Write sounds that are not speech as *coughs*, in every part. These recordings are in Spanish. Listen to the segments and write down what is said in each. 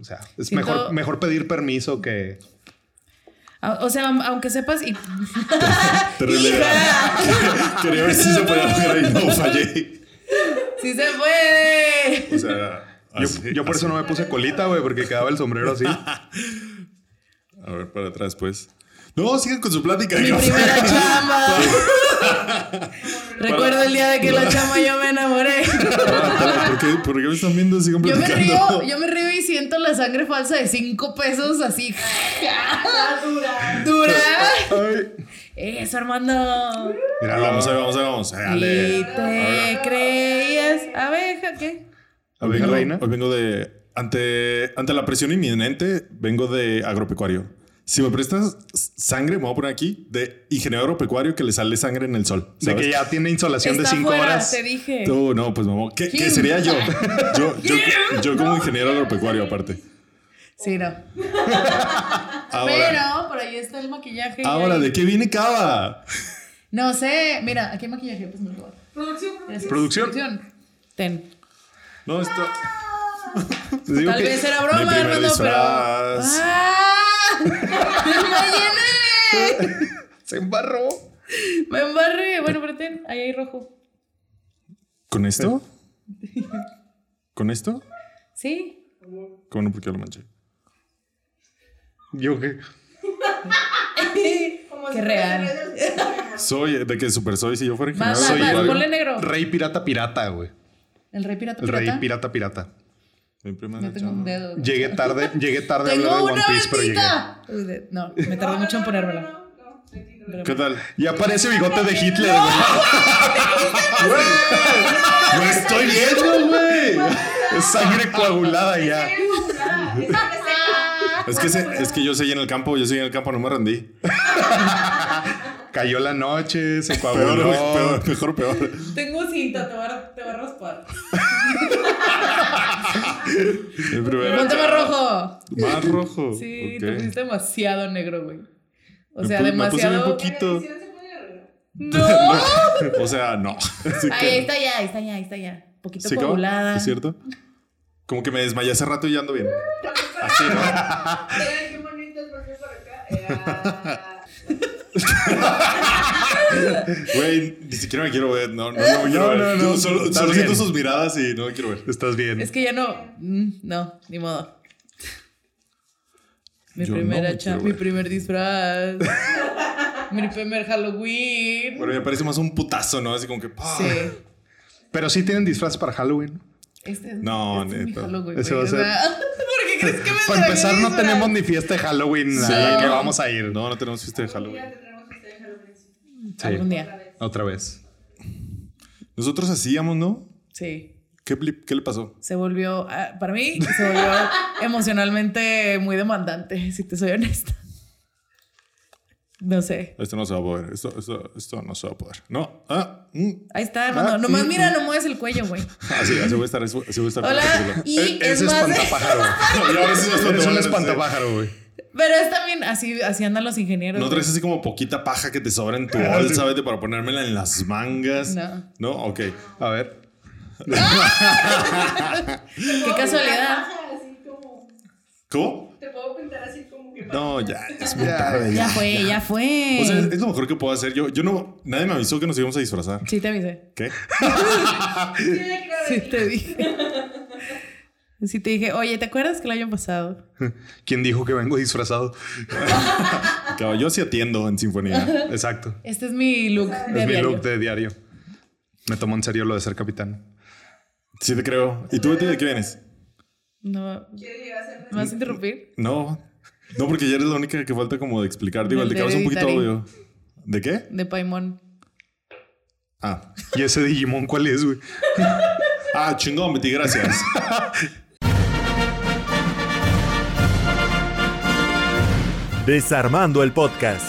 O sea, es Siento- mejor, mejor pedir permiso que. O sea, aunque sepas y. *laughs* Terrible. Quería ver si se podía lograr y no fallé. ¡Sí se puede! O sea, Yo, así- yo por así. eso no me puse colita, güey, porque quedaba el sombrero así. A ver, para atrás, pues. No, sigan con su plática. Mi *laughs* primera chamba. *laughs* Recuerdo el día de que la chamba yo me enamoré. *laughs* ¿Por qué, ¿Por qué me están viendo? Sigan Yo me río, yo me río y siento la sangre falsa de 5 pesos así. Dura. Dura. Ay. Eso, Armando. Mira, Vamos, ahí vamos, ahí vamos. Y Dale. te creías abeja, ¿qué? Abeja vengo, reina. hoy vengo de. Ante, ante la presión inminente, vengo de agropecuario. Si me prestas sangre, me voy a poner aquí, de ingeniero agropecuario que le sale sangre en el sol. De ¿sabes? que ya tiene insolación de Está 5 fuera, horas. te dije. Tú, no, pues voy- ¿Qué, sería yo? *laughs* Yo, yo, yo como ingeniero agropecuario, aparte. Sí, no. *laughs* Ahora, Pero por ahí está el maquillaje. ahora ahí- ¿de qué viene Cava? No sé. Mira, aquí hay maquillaje. Pues me lo voy. Producción. Producción. Producción. Ten. No, esto. *laughs* Tal que- vez era broma, Armando, pero. ¡Ah! ¡Me llené! Se embarró. Me embarré. Bueno, pero ten. Ahí hay rojo. ¿Con esto? ¿Con esto? Sí. ¿Cómo no? ¿Por qué lo manché? Yo qué. *laughs* Qué real. el. Soy, de que super soy si yo fuera ingeniero Más, soy más. el- Ponle negro. Rey pirata pirata, güey. El rey pirata El pirata. rey pirata pirata. No tengo un dedo. Llegué tarde, llegué tarde a hablar de Tengo One una Piece, pero llegué. No, me tardé mucho en ponérmela. No, no, no. ¿Qué tal? Ya parece bigote de Hitler, güey. Güey, ¡Lo estoy viendo, güey! Es sangre coagulada ya. Es popular, es que se- Es que, se- es que yo seguí en el campo, yo seguí en el campo, no me rendí. Cayó la noche, se coaguló. peor, mejor, peor. Tengo cinta, te va a, te va a raspar. Primera Ponte más rojo. Más rojo. Sí, ok. te pusiste demasiado negro, güey. O Me sea, pu- me puse demasiado. poquito. *laughs* ¡No! O sea, no. Ahí que- está ya, ahí está ya, ahí está ya. Poquito ¿Sí, coagulada. ¿Es cierto? Como que me desmayé hace rato y ya ando bien. Así, ¿no? *laughs* Qué bonito es volver para acá. *laughs* Güey, ni siquiera me quiero ver. No, no, no me quiero No, ver. no, no. Solo, solo siento sus miradas y no me quiero ver. Estás bien. Es que ya no. mm, No, ni modo. Mi Yo primera me cha- quiero mi primer disfraz. *laughs* mi primer Halloween. Bueno, me parece más un putazo, ¿no? Así como que. ¡pah! Sí. Pero sí tienen disfraz para Halloween. Este, No, este es mi neta. Halloween. Ese güey, va a o ser- sea, *laughs* ¿Por qué crees que me Para empezar, no tenemos ni fiesta de Halloween Sí. a la que vamos a ir. No, no tenemos fiesta de Halloween. tendremos que estar en Halloween. Sí. Algún día. Otra vez. Nosotros hacíamos, ¿no? Sí. ¿Qué, qué le pasó? Se volvió, ah, para mí, se volvió *laughs* emocionalmente muy demandante, si te soy honesta. No sé. Esto no se va a poder. Esto, esto, esto no se va a poder. No. Ah, mm. Ahí está, Armando. Ah, Nomás mm, mira, mm. no mueves el cuello, güey. *laughs* Así, así voy a estar. Así voy a estar. Hola. Y E- es ese más. espantapájaro. *laughs* Y ahora sí nos Eres un espantapájaro, güey. Pero es también así, así andan los ingenieros. ¿No traes así como poquita paja que te sobra en tu *laughs* bolsa, vete, para ponérmela en las mangas? No. No, ok. A ver. *laughs* Qué casualidad. Así como- ¿Cómo? Te puedo pintar así como que. No, ya, es muy Ya, tarde. Ya Ya. fue, ya fue. O sea, es lo mejor que puedo hacer. Yo, yo no, nadie me avisó que nos íbamos a disfrazar. Sí, te avisé. ¿Qué? *laughs* Sí, te dije. Sí, te dije, oye, ¿te acuerdas que el año pasado? *laughs* ¿Quién dijo que vengo disfrazado? *laughs* Claro, yo sí atiendo en sinfonía. *laughs* Exacto. Este es mi look de Es mi look de diario. Me tomo en serio lo de ser capitán. Sí te creo. ¿Y tú, Betty, de qué vienes? No, ¿Quieres llegar a ser ¿me vas a interrumpir? No. No, porque ya eres la única que falta como de explicar. Digo, el de causa un poquito obvio. ¿De qué? De Paimon. Ah. ¿Y ese Digimon cuál es, güey? Ah, chingón, Betty, gracias. Desarmando el podcast.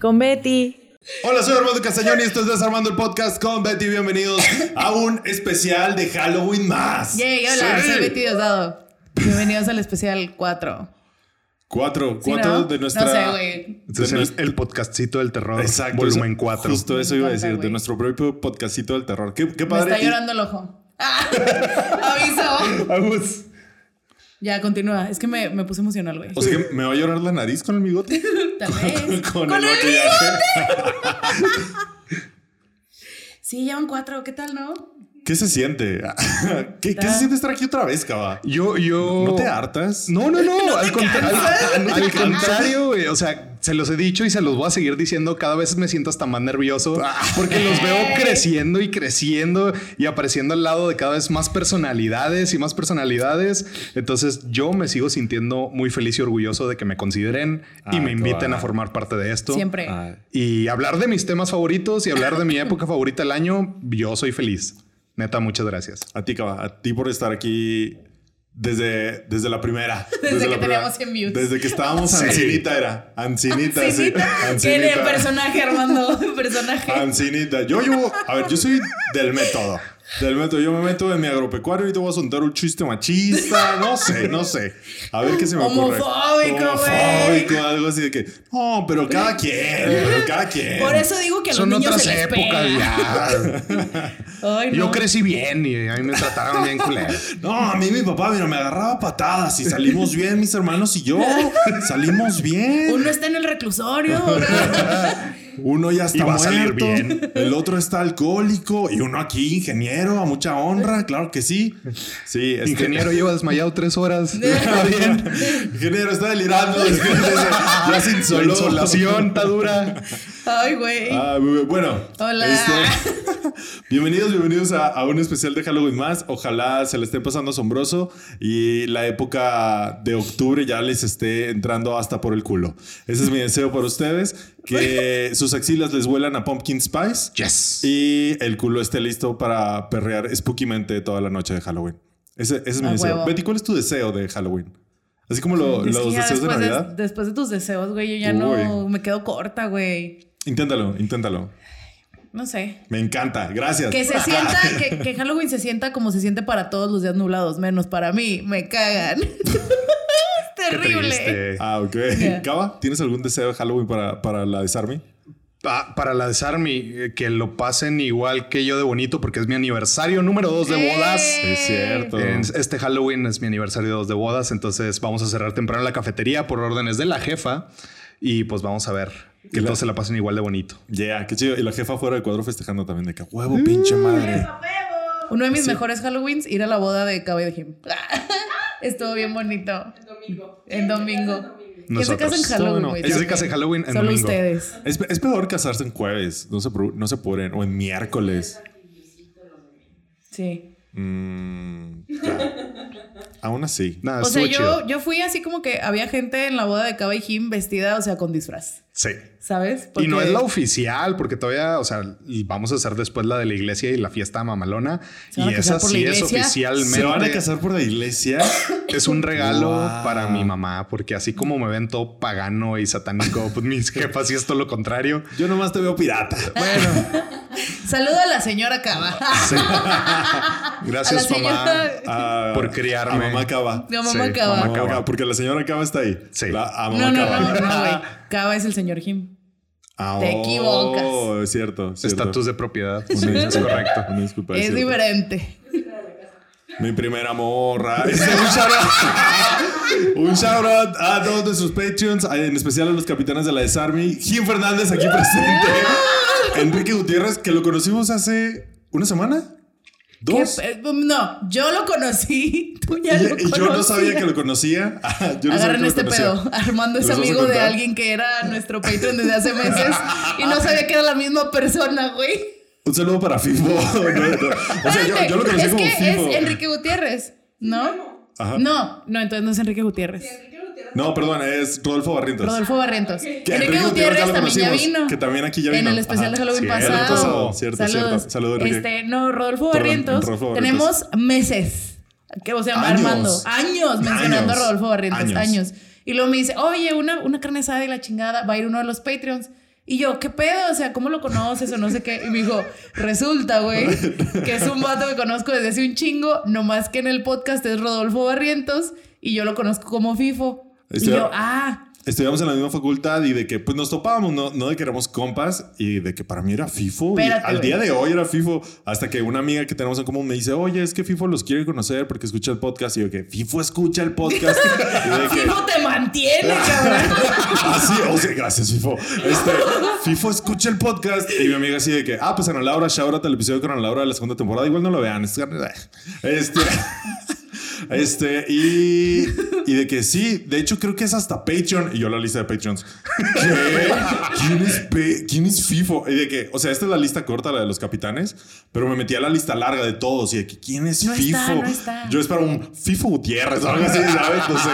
Con Betty. Hola, soy Armando Castañón y esto es Desarmando el Podcast con Betty. Bienvenidos a un especial de Halloween más. Yay, hola, Sí. soy Betty Diosdado. Bienvenidos al especial 4. Cuatro, ¿Sí, cuatro no? de nuestra. No sé, güey. Es de el, el podcastcito del terror. Exacto. Volumen 4. Justo eso Me iba a decir, de nuestro propio podcastito del terror. Qué, qué Me padre. está Y- llorando el ojo. *laughs* Aviso. Vamos. Ya, continúa. Es que me, me puse emocional, güey. O sea que me va a llorar la nariz con el bigote. *laughs* Tal vez. con, ¡Con el el maquillaje. *laughs* Sí, ya van cuatro. ¿Qué tal, no? ¿Qué se siente? *laughs* ¿Qué, qué se siente estar aquí otra vez, Cava? Yo, yo. ¿No te hartas? No, no, no. *laughs* al, contra- al- contrario, güey. O sea, se los he dicho y se los voy a seguir diciendo. Cada vez me siento hasta más nervioso porque los veo creciendo y creciendo y apareciendo al lado de cada vez más personalidades y más personalidades. Entonces, yo me sigo sintiendo muy feliz y orgulloso de que me consideren y Ah, me inviten a formar parte de esto. Siempre. Y hablar de mis temas favoritos y hablar de mi época favorita del año, yo soy feliz. Neta, muchas gracias. A ti, Cava. A ti por estar aquí desde, desde la primera. *laughs* Desde que primera. teníamos 100 views. Desde que estábamos Sí. Ancinita era. Ancinita, sí. Ancinita. Ancinita. En el personaje, Armando. *laughs* Personaje. Ancinita. Yo llevo. A ver, yo soy del método. Del método. Yo me meto en mi agropecuario y te voy a soltar un chiste machista. No sé, no sé. A ver qué se me ocurre. Homofóbico, güey. Homofóbico, algo así de que. No, pero cada *laughs* quien. pero cada quien. Por eso digo que a los Son niños otras se les épocas pega. ya. *laughs* Ay, no. Yo crecí bien y a mí me trataron bien culero. *laughs* No, a mí mi papá, mira, me agarraba patadas y salimos bien, mis hermanos y yo. Salimos bien. Uno está en el reclusorio. Uno ya está Y va a salir muerto, bien. *laughs* el otro está alcohólico y uno aquí ingeniero a mucha honra, claro que sí. Sí, este- Ingeniero lleva desmayado tres horas. *laughs* Está bien. ingeniero está delirando, ya *laughs* se La insoló. insolación está dura. Ay, güey. Ah, bueno, Hola. este, *laughs* bienvenidos, bienvenidos a, a un especial de Halloween más. Ojalá se le esté pasando asombroso y la época de octubre ya les esté entrando hasta por el culo. Ese es mi deseo para ustedes, que *laughs* sus axilas les vuelan a pumpkin spice Yes. y el culo esté listo para perrear spookymente toda la noche de Halloween. Ese, ese es mi A deseo. huevo. Betty, ¿cuál es tu deseo de Halloween? Así como lo- *laughs* los deseos de después Navidad. después de tus deseos, güey, yo ya no me quedo corta, güey. Inténtalo, inténtalo. No sé. Me encanta. Gracias. Que se *laughs* sienta, que, que Halloween se sienta como se siente para todos los días nublados, menos para mí. Me cagan. *laughs* es terrible. Ah, ok. Cava, ¿tienes algún deseo de Halloween para, para la Desarme? Ah, para la Desarme, eh, que lo pasen igual que yo de bonito, porque es mi aniversario número dos de ¡Eh! bodas. Es cierto. Este Halloween es mi aniversario 2 de bodas, entonces vamos a cerrar temprano la cafetería por órdenes de la jefa y pues vamos a ver que la- todos se la pasen igual de bonito. Yeah, qué chido. Y la jefa fuera de cuadro festejando también de que huevo, pinche madre. Uno de mis mejores Halloweens, ir a la boda de Cabo y de Jim. *laughs* Estuvo bien bonito. Domingo. En domingo. ¿Quién se casa en Halloween, No, se casa en Halloween en Solo domingo. ustedes. Es, es peor casarse en jueves. No se, no se apuren. O en miércoles. Sí. Mm, ya. *laughs* Aún así. Nada, O sea, yo, chido. yo fui así como que había gente en la boda de Cabo y Jim vestida, o sea, con disfraz. Sí. ¿Sabes? Y no es la oficial, porque todavía, o sea, y vamos a hacer después la de la iglesia y la fiesta mamalona. ¿Se van Y a casar esa por la sí es iglesia? oficialmente. ¿Se van a casar por la iglesia? *coughs* Es un regalo Wow. para mi mamá, porque así como me ven todo pagano y satánico, pues mis *laughs* jefas sí es todo lo contrario. Yo nomás te veo pirata. *laughs* Bueno, *laughs* Saludo a la señora Cava. gracias la mamá señora- A- por criarme. Mamá Cava. Mi mamá Sí, Cava. mamá Mamá Cava, Porque la señora Cava está ahí. Sí. La- a No, mamá no, Cava. no, no, güey. *laughs* Cava es el señor Jim. Ah, Te oh, equivocas. Es cierto. cierto. Estatus de propiedad. Sí, es correcto. Una disculpa. Es diferente. Mi primera morra. Este, *laughs* un shout out. un shout out a todos nuestros Patreons, en especial a los capitanes de la Desarme. Jim Fernández aquí presente. *laughs* Enrique Gutiérrez, que lo conocimos hace una semana. ¿Qué Dos. No, yo lo conocí. *laughs* Tú ya Y, lo y yo no sabía que conocías. lo conocía. *laughs* yo no sabía Agarren que lo este conocía. pedo. Armando es ¿Les vas a amigo de alguien que era nuestro Patreon desde hace meses y no *laughs* sabía que era la misma persona, güey. Un saludo para FIFO. No, no. O sea, yo, yo lo conocí es como que FIFO. es Enrique Gutiérrez, ¿no? Ajá. No, no, entonces no es Enrique Gutiérrez. No, perdón, es Rodolfo Barrientos. Rodolfo Barrientos. Que Enrique Gutiérrez también ya vino. Que también aquí ya vino. En el especial de Ajá. Halloween Cierto, pasado. pasado, cierto, Saludos. cierto. Saludos, Enrique. Este, no, Rodolfo Perdón, Barrientos. Tenemos meses. Que, o sea, Años. Armando. Años mencionando Años. a Rodolfo Barrientos. Años. Años. Y luego me dice, oye, una, una carne asada y la chingada, va a ir uno de los Patreons. Y yo, ¿qué pedo? O sea, ¿cómo lo conoces o no sé qué? Y me dijo, resulta, güey, *laughs* que es un vato que conozco desde hace un chingo, nomás que en el podcast es Rodolfo Barrientos y yo lo conozco como FIFO. Estoy- y yo, ah, estudiamos en la misma facultad y de que pues nos topábamos, no, no de que éramos compas y de que para mí era FIFO. Espérate, al día de hoy era FIFO. Hasta que una amiga que tenemos en común me dice, oye, es que FIFO los quiere conocer porque escucha el podcast. Y yo que FIFO escucha el podcast. *laughs* y de que, FIFO te mantiene, cabrón. *laughs* Así, o sea, gracias, FIFO. Este, FIFO escucha el podcast y mi amiga así de que, ah, pues Ana Laura, shout out al episodio con Ana Laura de la segunda temporada. Igual no lo vean. es- *laughs* Este, este, y, y de que sí, de hecho creo que es hasta Patreon. Y yo la lista de Patreons. ¿Qué? ¿Quién es, Pe- ¿Quién es FIFO? Y de que, o sea, esta es la lista corta, la de los capitanes, pero me metí a la lista larga de todos y de que, ¿quién es No FIFO? está, no está. Yo espero un FIFO Gutiérrez o algo así, ¿sabes? No sé.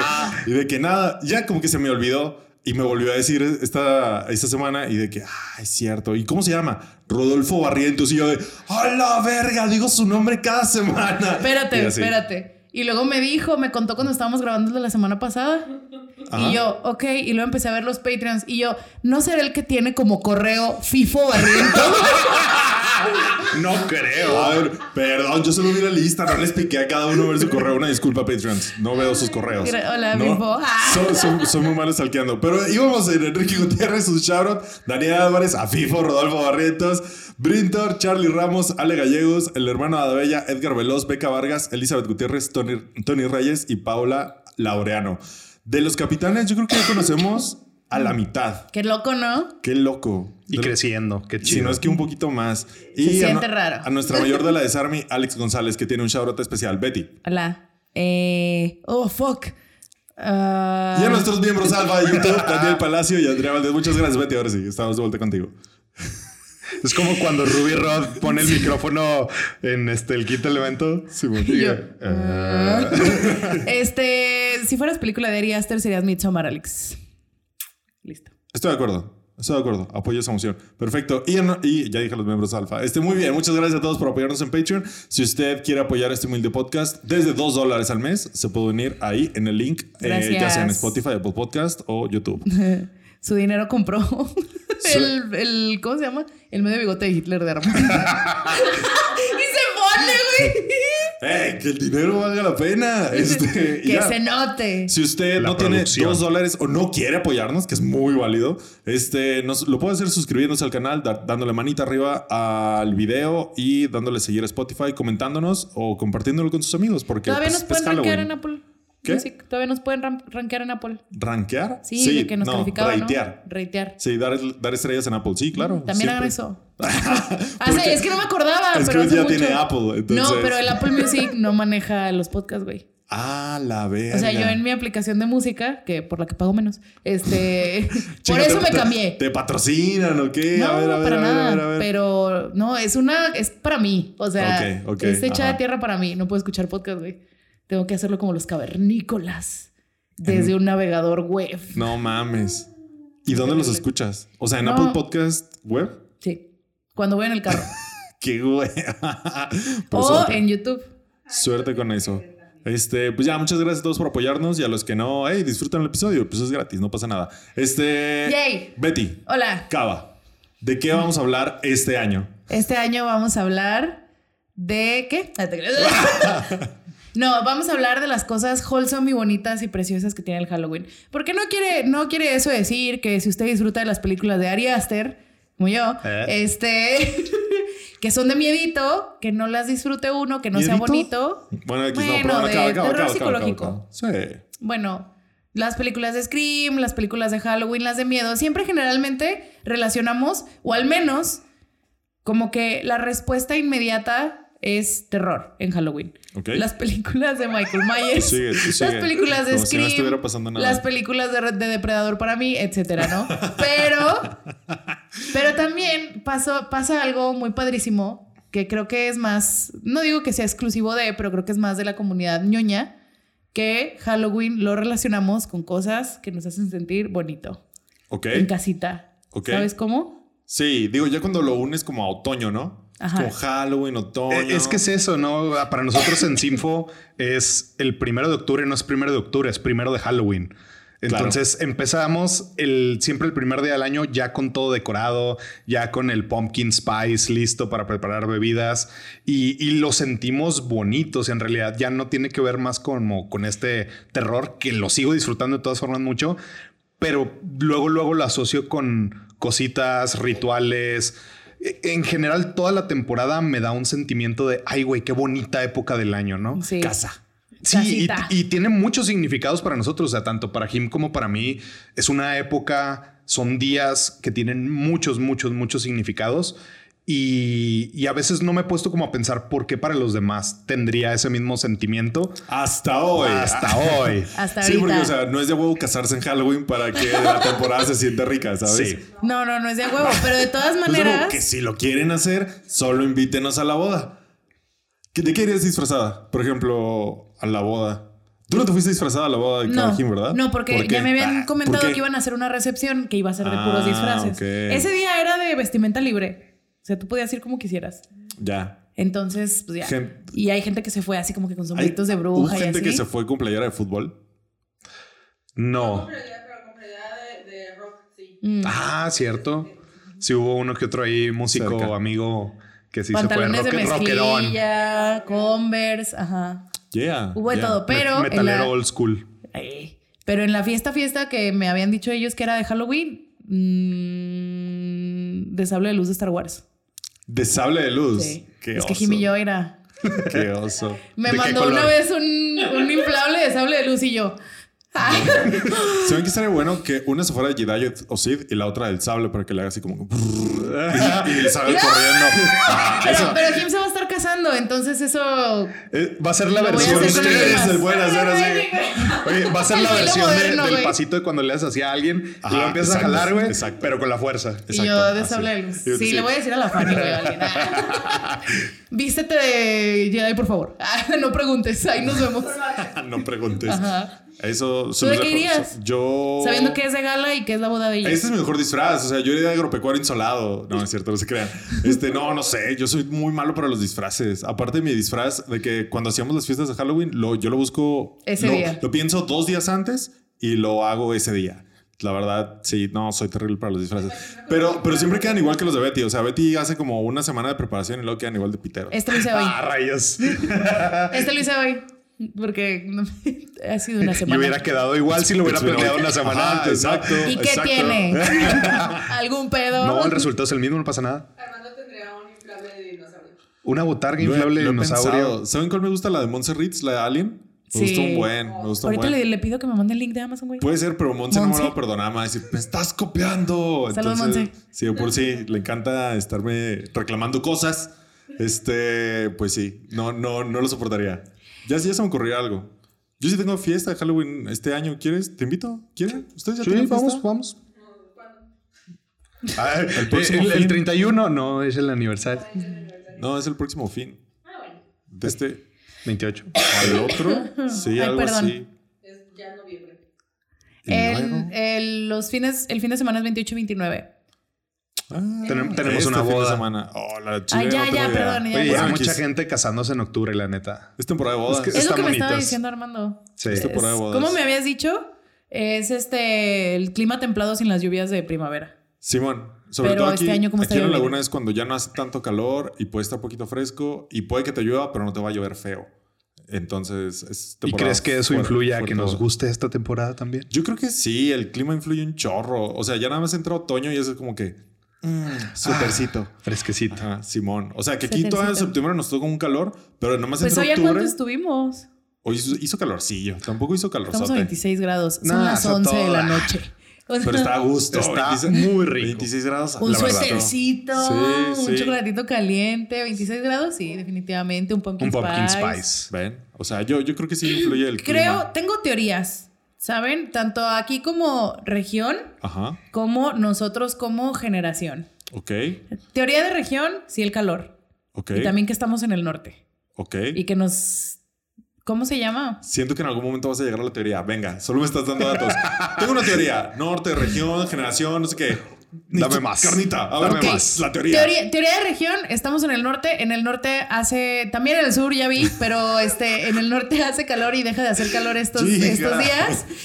Y de que nada, ya como que se me olvidó. Y me volvió a decir esta, esta semana y de que, ah, es cierto. ¿Y cómo se llama? Rodolfo Barrientos. Y yo de, ¡a la verga! Digo su nombre cada semana. Espérate, espérate. Y luego me dijo, me contó cuando estábamos grabando la semana pasada. Ajá. Y yo, ok. Y luego empecé a ver los Patreons. Y yo, ¿no será el que tiene como correo FIFO Barriento? *laughs* No creo. A ver, perdón, yo solo vi la lista, no les piqué a cada uno ver su correo. Una disculpa, Patreons. No veo sus correos. Hola, no, Bimbo. Soy, soy- soy muy malo stalkeando. Pero íbamos en Enrique Gutiérrez, un shoutout. Daniel Álvarez, Afifo, Rodolfo Barrientos, Brintor, Charlie Ramos, Ale Gallegos, el hermano de Adabella, Edgar Veloz, Beca Vargas, Elizabeth Gutiérrez, Tony, Tony Reyes y Paula Laureano. De los capitanes, yo creo que ya conocemos a la mitad. Qué loco, ¿no? Qué loco. Y De- creciendo. Qué si chido. no es que un poquito más. Y Se a siente no- raro. A nuestra mayor de la Desarmy, Alex González, que tiene un shoutout especial, Betty. Hola. Eh, oh, fuck. Ah, Y a nuestros miembros alfa de *laughs* YouTube, Daniel Palacio y Andrea Valdez. Muchas gracias, Betty. Ahora sí, estamos de vuelta contigo. Es como cuando Ruby Rod pone el micrófono en este, el quinto elemento. Yo, Eh, ah. este, si fueras película de Ari Aster, serías Midsommar, Alex. Listo. Estoy de acuerdo. Estoy de acuerdo. Apoyo esa moción. Perfecto. Y, en- y ya dije a los miembros alfa. Este, muy bien. Muchas gracias a todos por apoyarnos en Patreon. Si usted quiere apoyar este humilde podcast desde 2 dólares al mes, se puede unir ahí en el link, eh, ya sea en. Spotify, Apple Podcast o YouTube. *laughs* Su dinero compró el, el- ¿cómo se llama? El medio bigote de Hitler de Armando. *laughs* y se pone, güey. ¡Eh! Que el dinero valga la pena. Este, que ya. se note. Si usted La no tiene dos dólares o no quiere apoyarnos, que es muy válido, este, nos, lo puede hacer suscribiéndose al canal, da- dándole manita arriba al video y dándole seguir a Spotify, comentándonos o compartiéndolo con sus amigos. Porque Todavía pues, nos pueden en Apple ¿Qué? Todavía nos pueden ram- rankear en Apple. ¿Rankear? Sí, de que nos no, calificaban, ratear. ¿no? Ratear. Sí, dar, dar estrellas en Apple. Sí, claro. También hagan eso. *laughs* Porque- es que no me acordaba, Es pero ya mucho. tiene Apple, entonces- No, pero el Apple Music no maneja los podcasts, güey. Ah, la verga. O sea, yo en mi aplicación de música, que por la que pago menos, este, *laughs* por eso me cambié. ¿Te patrocinan o qué? No, a ver, a ver, para a ver, nada. a ver, a ver. Pero no, es una, es para mí. O sea, Ok, ok, es hecha ajá. de tierra para mí. No puedo escuchar podcast, güey. Tengo que hacerlo como los cavernícolas. Desde un navegador web. No mames. ¿Y dónde los escuchas? O sea, en No. Apple Podcast Web. Sí. Cuando voy en el carro. *laughs* Qué güey. *laughs* O suerte. en YouTube. Suerte con eso. Este, pues ya, muchas gracias a todos por apoyarnos y a los que no, hey, disfrutan el episodio, pues es gratis, no pasa nada. Este, Yay. Betty, Hola. Cava, ¿de qué vamos a hablar este año? Este año vamos a hablar de qué? *laughs* No, vamos a hablar de las cosas wholesome y bonitas y preciosas que tiene el Halloween. Porque no quiere, no quiere eso decir que si usted disfruta de las películas de Ari Aster, como yo, ¿Eh? este, *laughs* que son de miedito, que no las disfrute uno, que no sea bonito. Bueno, X Bueno, no, pero de acaba, acaba, terror acaba, acaba, psicológico. acaba. Sí. Bueno, las películas de Scream, las películas de Halloween, las de miedo, siempre generalmente relacionamos, o al menos, como que la respuesta inmediata es terror en Halloween. Las películas de Michael Myers, Sigue, tú sigue. las películas de Como si no Scream, estuviera pasando nada. las películas de, de Depredador para mí, etcétera, ¿no? *laughs* Pero, pero también pasó, pasa algo muy padrísimo que creo que es más, no digo que sea exclusivo de, pero creo que es más de la comunidad ñoña, que Halloween lo relacionamos con cosas que nos hacen sentir bonito Ok. en casita. Ok. ¿Sabes cómo? Sí, digo, ya cuando lo unes como a otoño, ¿no? Ajá. como Halloween, otoño. Eh, Es que es eso, ¿no? Para nosotros en Sinfo es el primero de octubre, no es primero de octubre, es primero de Halloween. Entonces empezamos el, siempre el primer día del año ya con todo decorado, ya con el pumpkin spice listo para preparar bebidas y, y lo sentimos bonitos. En realidad ya no tiene que ver más como con este terror que lo sigo disfrutando de todas formas mucho, pero luego, luego lo asocio con cositas, rituales. E- En general, toda la temporada me da un sentimiento de, ay, güey, qué bonita época del año, ¿no? Sí. Casa. Sí, y, y tiene muchos significados para nosotros, o sea, tanto para Jim como para mí. Es una época, son días que tienen muchos, muchos, muchos significados. Y, y a veces no me he puesto como a pensar por qué para los demás tendría ese mismo sentimiento Hasta hoy. hasta hoy. Hasta *laughs* Sí, porque, o sea, no es de huevo casarse en Halloween para que la *laughs* temporada se sienta rica, ¿sabes? Sí. No, no, no es de huevo, pero de todas Pues maneras. que si lo quieren hacer, solo invítenos a la boda. ¿Qué- ¿De qué irías disfrazada? Por ejemplo, a la boda. Tú no te fuiste disfrazada a la boda de No, ¿verdad? no, porque ya me habían Ah, comentado que iban a hacer una recepción que iba a ser de Ah, puros disfraces. ok. Ese día era de vestimenta libre. O sea, tú podías ir como quisieras. Ya. Entonces, pues ya. Gen- Y hay gente que se fue así como que con Hay- sombreritos de ¿Hubo bruja y gente así. que se fue con playera de fútbol? No. Compraría, pero compraría de, de rock, sí. Mm. Ah, cierto. Sí hubo uno que otro ahí, músico, Cerca. amigo, que sí Pantalones se fue de rock, rockerón. mezclilla, Converse, ajá. Yeah. Hubo de yeah. todo, pero Metalero la, old school. Ay, pero en la fiesta, fiesta que me habían dicho ellos que era de Halloween, mm, de sable de luz de Star Wars. De sable de luz. Sí. Qué es que oso. Jimmy yo era. Qué oso. *laughs* Me ¿De qué mandó una vez un, un inflable de sable de luz y yo. ay, *laughs* ¿Saben que estaría bueno que una se fuera de Jedi o Sith y la otra del sable para que le haga así como... *laughs* y, y le salga corriendo. Ah, pero Jim se va a estar casando, entonces eso. Eh, va a ser la versión de- hacer así. *laughs* Oye, va a ser El la versión de- moderno, del pasito de cuando le haces así a alguien y Ajá, lo empiezas exacto, a jalar, güey, pero con la fuerza. Y Exacto, yo luz. Yo Sí, sí. le voy a decir a la Fanny, güey, a alguien. *laughs* Vístete de Jedi, por favor. *laughs* Ah, no preguntes, ahí nos vemos. no preguntes. Ajá. Eso... ¿Tú de qué irías? Yo... Sabiendo que es de gala y que es la boda de ella. Este es mi mejor disfraz. O sea, yo iría de agropecuario insolado. No, es cierto, no se crean. Este, no, no sé. Yo soy muy malo para los disfraces. Aparte de mi disfraz, de que cuando hacíamos las fiestas de Halloween, lo, yo lo busco. Ese lo, día. Lo pienso dos días antes y lo hago ese día. La verdad, sí, no, soy terrible para los disfraces. Pero, pero siempre quedan igual que los de Betty. O sea, Betty hace como una semana de preparación y luego quedan igual de pitero. Este lo hice hoy. Ah, rayos. Este lo hice hoy. Porque *laughs* ha sido una Y semana. hubiera quedado igual si lo hubiera planeado una semana Ajá, antes. Exacto. ¿Y qué exacto. tiene? *laughs* ¿Algún pedo? No, el resultado es el mismo, no pasa nada. Armando tendría un inflable de dinosaurio. Una botarga inflable de dinosaurio. ¿Saben cuál me gusta? La de Monse Ritz, la de Alien. Me Sí. gusta un buen. Me gusta un Ahorita buen. le, le pido que me mande el link de Amazon, güey. Puede ser, pero Monse, no me lo va a perdonar. Me decir, me estás copiando. Saludos, Monse. Sí, de por sí, le encanta estarme reclamando cosas. Este, pues sí, no, no, no lo soportaría. Ya sí, ya se me ocurriría algo. Yo sí tengo fiesta de Halloween este año. ¿Quieres? ¿Te invito? ¿Quieren? ¿Ustedes ya Sí, tienen vamos, fiesta? vamos. Ah, El próximo el, el fin. 31 no es el aniversario. No, es el próximo fin. De este 28. al otro. Sí, Ay, algo perdón. así. Es ya noviembre. El, el- los fines, el fin de semana es 28 y 29. Ah, Tenem- tenemos este una fin de boda. semana. Oh, la chile, Ay, ya, ya, perdón, ya. Oye, hay mucha gente casándose en octubre, la neta. Es temporada de bodas. que- Es lo que me estaba bonitas. diciendo Armando. Sí. Es temporada de bodas. ¿Cómo me habías dicho? Es este el clima templado sin las lluvias de primavera. Simón, sobre Pero todo aquí, este año, ¿cómo aquí está en la laguna es cuando ya no hace tanto calor y puede estar poquito fresco y puede que te llueva, pero no te va a llover feo. Entonces, es ¿Y crees que eso influye a que nos boda. guste esta temporada también? Yo creo que sí, el clima influye un chorro. O sea, ya nada más entra otoño y eso es como que. Mm, Supercito. Fresquecito. Ajá, Simón. O sea, que aquí en septiembre nos tocó un calor, pero nomás Pues entró hoy a cuánto estuvimos. Hoy hizo, hizo calorcillo. Tampoco hizo Estamos a calorzote. 26 grados. Son Nah, las eso 11 de la noche. *laughs* Pero está a gusto. Está 26 muy rico. 26 grados. un suétercito, Sí, un sí. chocolatito caliente, 26 grados, sí, definitivamente. Un pumpkin, Un pumpkin spice. spice. Ven. O sea, yo, yo creo que sí influye el Creo, clima. tengo teorías, ¿saben? Tanto aquí como región, Ajá. como nosotros como generación. Ok. Teoría de región, sí, el calor. Ok. Y también que estamos en el norte. Ok. Y que nos... ¿Cómo se llama? Siento que en algún momento vas a llegar a la teoría. Venga, solo me estás dando datos. *laughs* Tengo una teoría. Norte, región, generación, no sé qué. Dame más. Carnita, a ver, Dame ¿qué más. La teoría. Teoría, teoría de región, estamos en el norte. En el norte hace, también en el sur ya vi, *laughs* pero este, en el norte hace calor y deja de hacer calor estos, estos días. *laughs*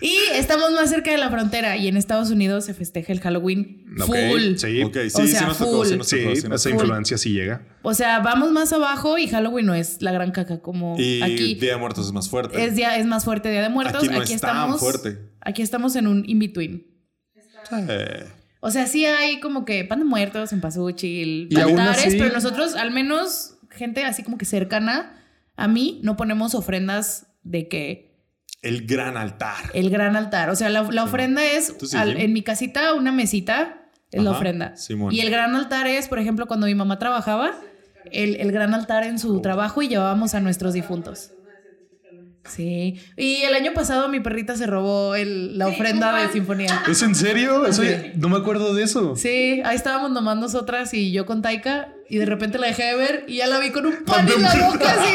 Y estamos más cerca de la frontera y en Estados Unidos se festeja el Halloween full. Sí. Ok, sí, O sí nos tocó, sí nos tocó, sí esa influencia sí llega. O sea, vamos más abajo y Halloween no es la gran caca como Y aquí. Día de Muertos es más fuerte. Es, día, es más fuerte Día de Muertos. Aquí no es tan estamos. fuerte. Aquí estamos en un in-between. O sea, sí hay como que pan de muertos en Pasuchil, altares, así- pero nosotros, al menos gente así como que cercana a mí, no ponemos ofrendas de que el gran altar. el gran altar. O sea, la, la ofrenda es en mi casita una mesita es la ofrenda. Simón. Y el gran altar es, por ejemplo, cuando mi mamá trabajaba, el, el gran altar en Oh. su trabajo y llevábamos a nuestros difuntos. Sí. Y el año pasado mi perrita se robó el- la ofrenda de sinfonía. *laughs* ¿Es en serio? Eso, Sí. no me acuerdo de eso. Sí, ahí estábamos nomás nosotras y yo con Taika y de repente la dejé de ver y ya la vi con un pan en la boca así.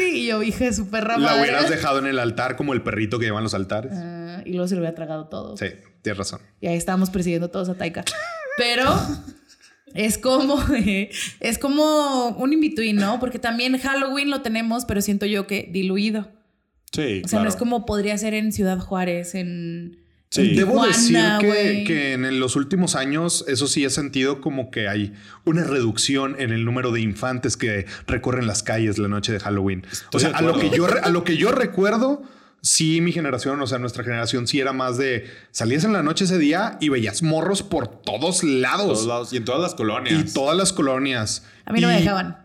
*laughs* Y yo, hija de su perra La madre. hubieras dejado en el altar como el perrito que llevan los altares. Ah, y luego se lo había tragado todo. Sí, tienes razón. Y ahí estábamos persiguiendo todos a Taika. Pero es como, *laughs* es como un in-between, ¿no? Porque también Halloween lo tenemos, pero siento yo que diluido. Sí, O sea, no es como podría ser en Ciudad Juárez, en... Sí. en Debo decir que, que en los últimos años, eso sí he sentido como que hay una reducción en el número de infantes que recorren las calles la noche de Halloween. Estoy o sea, a lo, que yo, a lo que yo recuerdo, sí, mi generación, o sea, nuestra generación sí era más de salías en la noche ese día y veías morros por todos lados. todos lados y en todas las colonias. Y todas las colonias. A mí no me dejaban.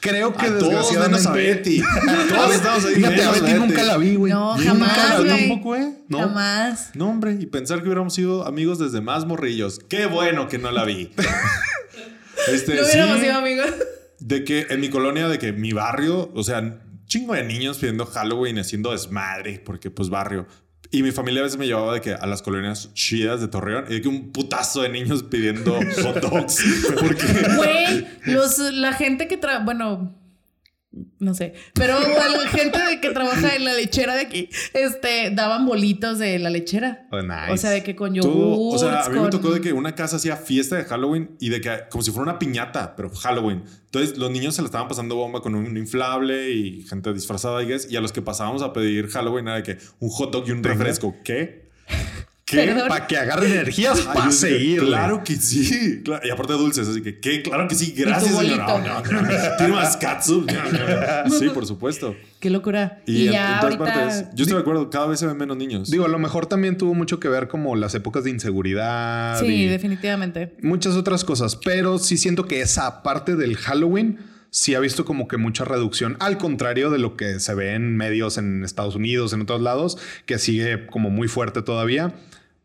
Creo que A todos menos a desgraciadamente. Betty. *laughs* Todos estamos ahí. Fíjate, a Betty nunca la vi, güey. No, jamás, nunca la vi tampoco, ¿eh? No. Jamás. No, hombre, y pensar que hubiéramos sido amigos desde más morrillos. Qué bueno que no la vi. *laughs* este, No sí, hubiéramos sido amigos. de que en mi colonia, de que mi barrio, o sea, chingo de niños pidiendo Halloween, haciendo desmadre, porque pues barrio. Y mi familia a veces me llevaba de que a las colonias chidas de Torreón y de que un putazo de niños pidiendo *laughs* hot dogs. Porque Güey, los, la gente que trabaja, bueno, no sé, pero la gente de que trabaja en la lechera de aquí, este, daban bolitos de la lechera. Oh, nice. O sea, de que con yogur. o sea, a mí me tocó de que una casa hacía fiesta de Halloween y de que como si fuera una piñata, pero Halloween. Entonces los niños se la estaban pasando bomba con un inflable y gente disfrazada, I guess, y a los que pasábamos a pedir Halloween era de que un hot dog y un refresco. ¿Qué? Para que agarren energías para seguir. Claro que sí. Claro. Y aparte dulces, así que, ¿qué? Claro que sí. Gracias, señora. No, no, no. Tiene más no. *laughs* Sí, por supuesto. Qué locura. Y, Y, en, ya en todas ahorita. partes. Yo estoy de acuerdo, cada vez se ven menos niños. Digo, a lo mejor también tuvo mucho que ver como las épocas de inseguridad. sí, y definitivamente. Muchas otras cosas, pero sí siento que esa parte del Halloween sí ha visto como que mucha reducción, al contrario de lo que se ve en medios en Estados Unidos, en otros lados, que sigue como muy fuerte todavía.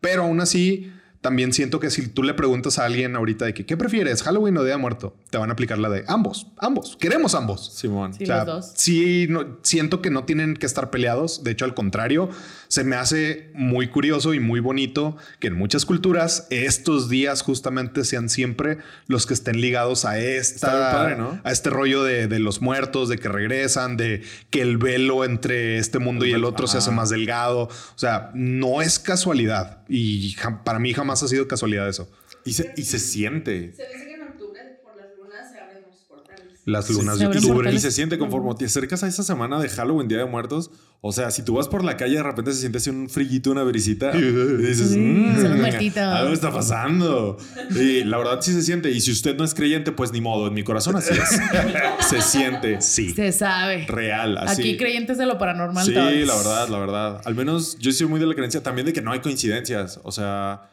Pero aún así, también siento que si tú le preguntas a alguien ahorita de que, ¿qué prefieres, Halloween o Día Muerto? Te van a aplicar la de ambos, ambos, queremos ambos. Simón. Sí, O sea, los dos. sí, no- siento que no tienen que estar peleados. De hecho, al contrario, se me hace muy curioso y muy bonito que en muchas culturas estos días justamente sean siempre los que estén ligados a esta, padre, ¿no? a este rollo de, de los muertos, de que regresan, de que el velo entre este mundo y el otro se hace más delgado. O sea, no es casualidad y para mí jamás ha sido casualidad eso. Y se, y se siente. Se dice que en octubre por las lunas se abren los portales. Las lunas se de octubre. y se siente conforme te acercas a esa semana de Halloween, Día de Muertos. O sea, si tú vas por la calle, de repente se siente así un frillito, una brisita. *laughs* Y dices, Sí, "Mm, muertitos". algo está pasando. Y la verdad sí se siente. Y si usted no es creyente, pues ni modo. En mi corazón así es. *laughs* se siente. Sí. Se sabe. Real, así. Aquí creyentes de lo paranormal. Sí, todos. la verdad, la verdad. Al menos yo soy muy de la creencia también de que no hay coincidencias. O sea,